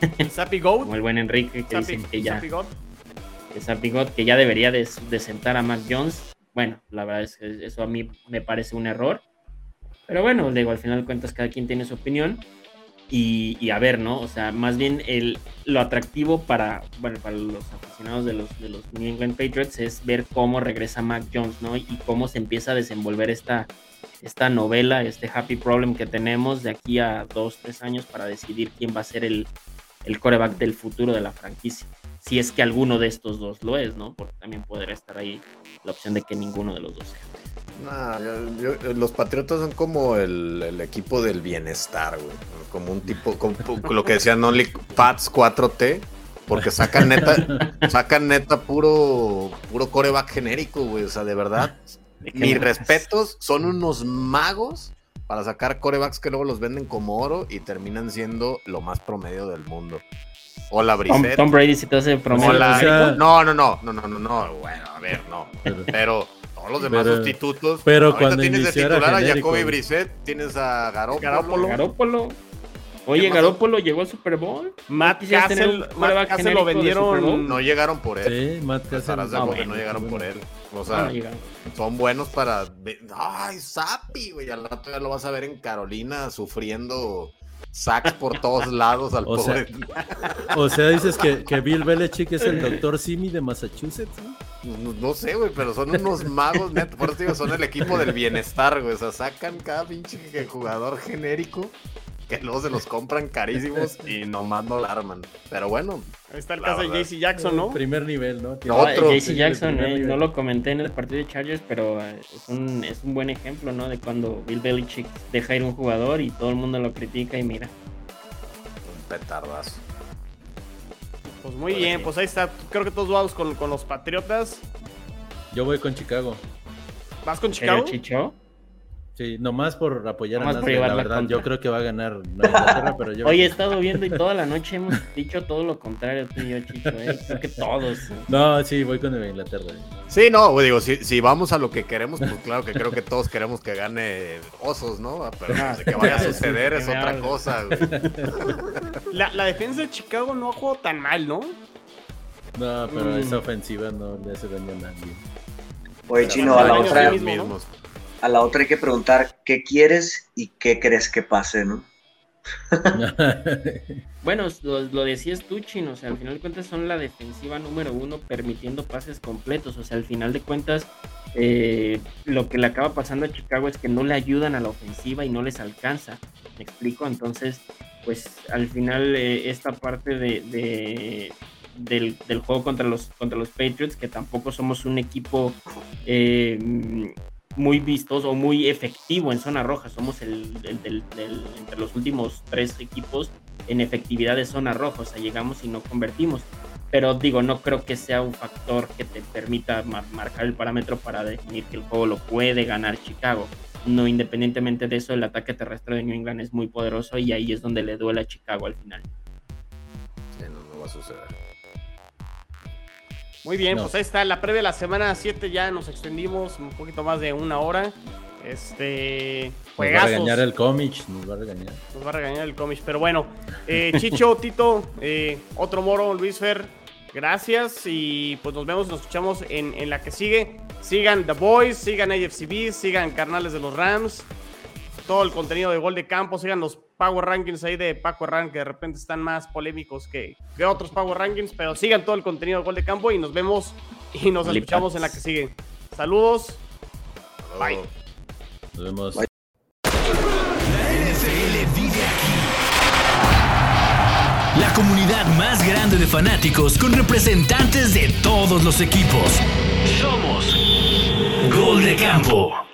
Speaker 2: Zappi Goat.
Speaker 6: Como el buen Enrique que dicen que ya... Que Zappi God, que ya debería de, sentar a Mac Jones. bueno, la verdad es que eso a mí me parece un error. Pero bueno, digo, al final de cuentas cada quien tiene su opinión. Y, a ver, ¿no? O sea, más bien el, lo atractivo para, bueno, para los aficionados de los, de los New England Patriots es ver cómo regresa Mac Jones, ¿no? Y cómo se empieza a desenvolver esta, esta novela, este happy problem que tenemos de aquí a dos, tres años para decidir quién va a ser el, el coreback del futuro de la franquicia. Si es que alguno de estos dos lo es, ¿no? Porque también podría estar ahí la opción de que ninguno de los dos sea
Speaker 5: los Patriotas son como el, equipo del bienestar, güey. Como un tipo, como, lo que decían Only Pats 4T, porque sacan neta, sacan neta puro, puro coreback genérico, güey. O sea, de verdad, mis respetos, son unos magos para sacar corebacks que luego los venden como oro y terminan siendo lo más promedio del mundo. Hola, Brissett.
Speaker 6: Tom, Brady si te hace promedio.
Speaker 5: no, no, no, no, no, no, no, bueno, a ver, no. Pero todos los demás sustitutos.
Speaker 3: Pero Ahorita cuando tienes
Speaker 5: de titular a Jacoby Brissett, tienes a Garoppolo.
Speaker 6: Garoppolo. Oye, Garoppolo llegó al Super Bowl.
Speaker 2: Matt Cassel, Matt Cassel lo vendieron.
Speaker 5: No llegaron por él.
Speaker 3: Sí, Matt Cassel.
Speaker 5: No, no llegaron por él. O sea, son buenos para. Ay, Sapi, güey. Al rato ya lo vas a ver en Carolina sufriendo sacks por todos lados al
Speaker 3: o
Speaker 5: pobre.
Speaker 3: Sea, o sea, dices que, que, Bill Belichick es el doctor Simi de Massachusetts,
Speaker 5: ¿no? No, sé, güey, pero son unos magos, neto. Por eso digo, son el equipo del bienestar, güey. O sea, sacan cada pinche jugador genérico que luego se los compran carísimos y nomás no la arman. Pero bueno.
Speaker 2: Ahí está el caso de JC Jackson, ¿no?
Speaker 3: Primer nivel, ¿no?
Speaker 6: Otro. JC Jackson, eh, no lo comenté en el partido de Chargers, pero eh, es un, es un buen ejemplo, ¿no? De cuando Bill Belichick deja ir un jugador y todo el mundo lo critica y mira.
Speaker 5: Un petardazo.
Speaker 2: Pues muy bien, pues ahí está. Creo que todos vamos con, con los Patriotas.
Speaker 3: Yo voy con Chicago.
Speaker 2: ¿Vas con Chicago?
Speaker 6: Chicho?
Speaker 3: Sí, nomás por apoyar a Nasdaq, la verdad, yo creo que va a ganar Inglaterra, pero yo...
Speaker 6: Hoy he estado viendo y toda la noche hemos dicho todo lo contrario tú y yo, Chicho, ¿eh? Creo que todos.
Speaker 3: No, sí, voy con Inglaterra.
Speaker 5: Sí, no, digo, si, si vamos a lo que queremos, pues claro que creo que todos queremos que gane Osos, ¿no? Pero pues, que vaya a suceder es otra cosa, güey.
Speaker 2: La, la, defensa de Chicago no ha jugado tan mal, ¿no?
Speaker 3: No, pero esa ofensiva no le hace daño a nadie.
Speaker 4: Oye, Chino, a la otra... Mismos a la otra hay que preguntar qué quieres y qué crees que pase, ¿no?
Speaker 6: bueno, lo, decías tú, Chino, o sea, al final de cuentas son la defensiva número uno permitiendo pases completos, o sea, al final de cuentas eh, lo que le acaba pasando a Chicago es que no le ayudan a la ofensiva y no les alcanza, me explico, entonces, pues al final eh, esta parte de, del, juego contra los, contra los Patriots, que tampoco somos un equipo eh, muy vistoso o muy efectivo en zona roja. Somos el, entre los últimos tres equipos en efectividad de zona roja. O sea, llegamos y no convertimos. Pero digo, no creo que sea un factor que te permita marcar el parámetro para definir que el juego lo puede ganar Chicago. No, independientemente de eso, el ataque terrestre de New England es muy poderoso y ahí es donde le duele a Chicago al final.
Speaker 5: Sí, no va a suceder.
Speaker 2: Muy bien, pues ahí está la previa de la semana 7 ya nos extendimos un poquito más de una hora. Este.
Speaker 3: Nos va a regañar el cómic, nos va a regañar.
Speaker 2: Nos va a regañar el cómic, pero bueno. Eh, Chicho, Tito, eh, otro moro, Luis Fer, gracias. Y pues nos vemos, nos escuchamos en, en la que sigue. Sigan The Boys, sigan AFCB, sigan Carnales de los Rams. Todo el contenido de Gol de Campo, sigan los Power Rankings ahí de Paco Rank, que de repente están más polémicos que, que otros Power Rankings, pero sigan todo el contenido de Gol de Campo y nos vemos y nos escuchamos en la que sigue. Saludos. Bye.
Speaker 3: Nos vemos.
Speaker 1: Aquí. La comunidad más grande de fanáticos con representantes de todos los equipos. Somos Gol de Campo.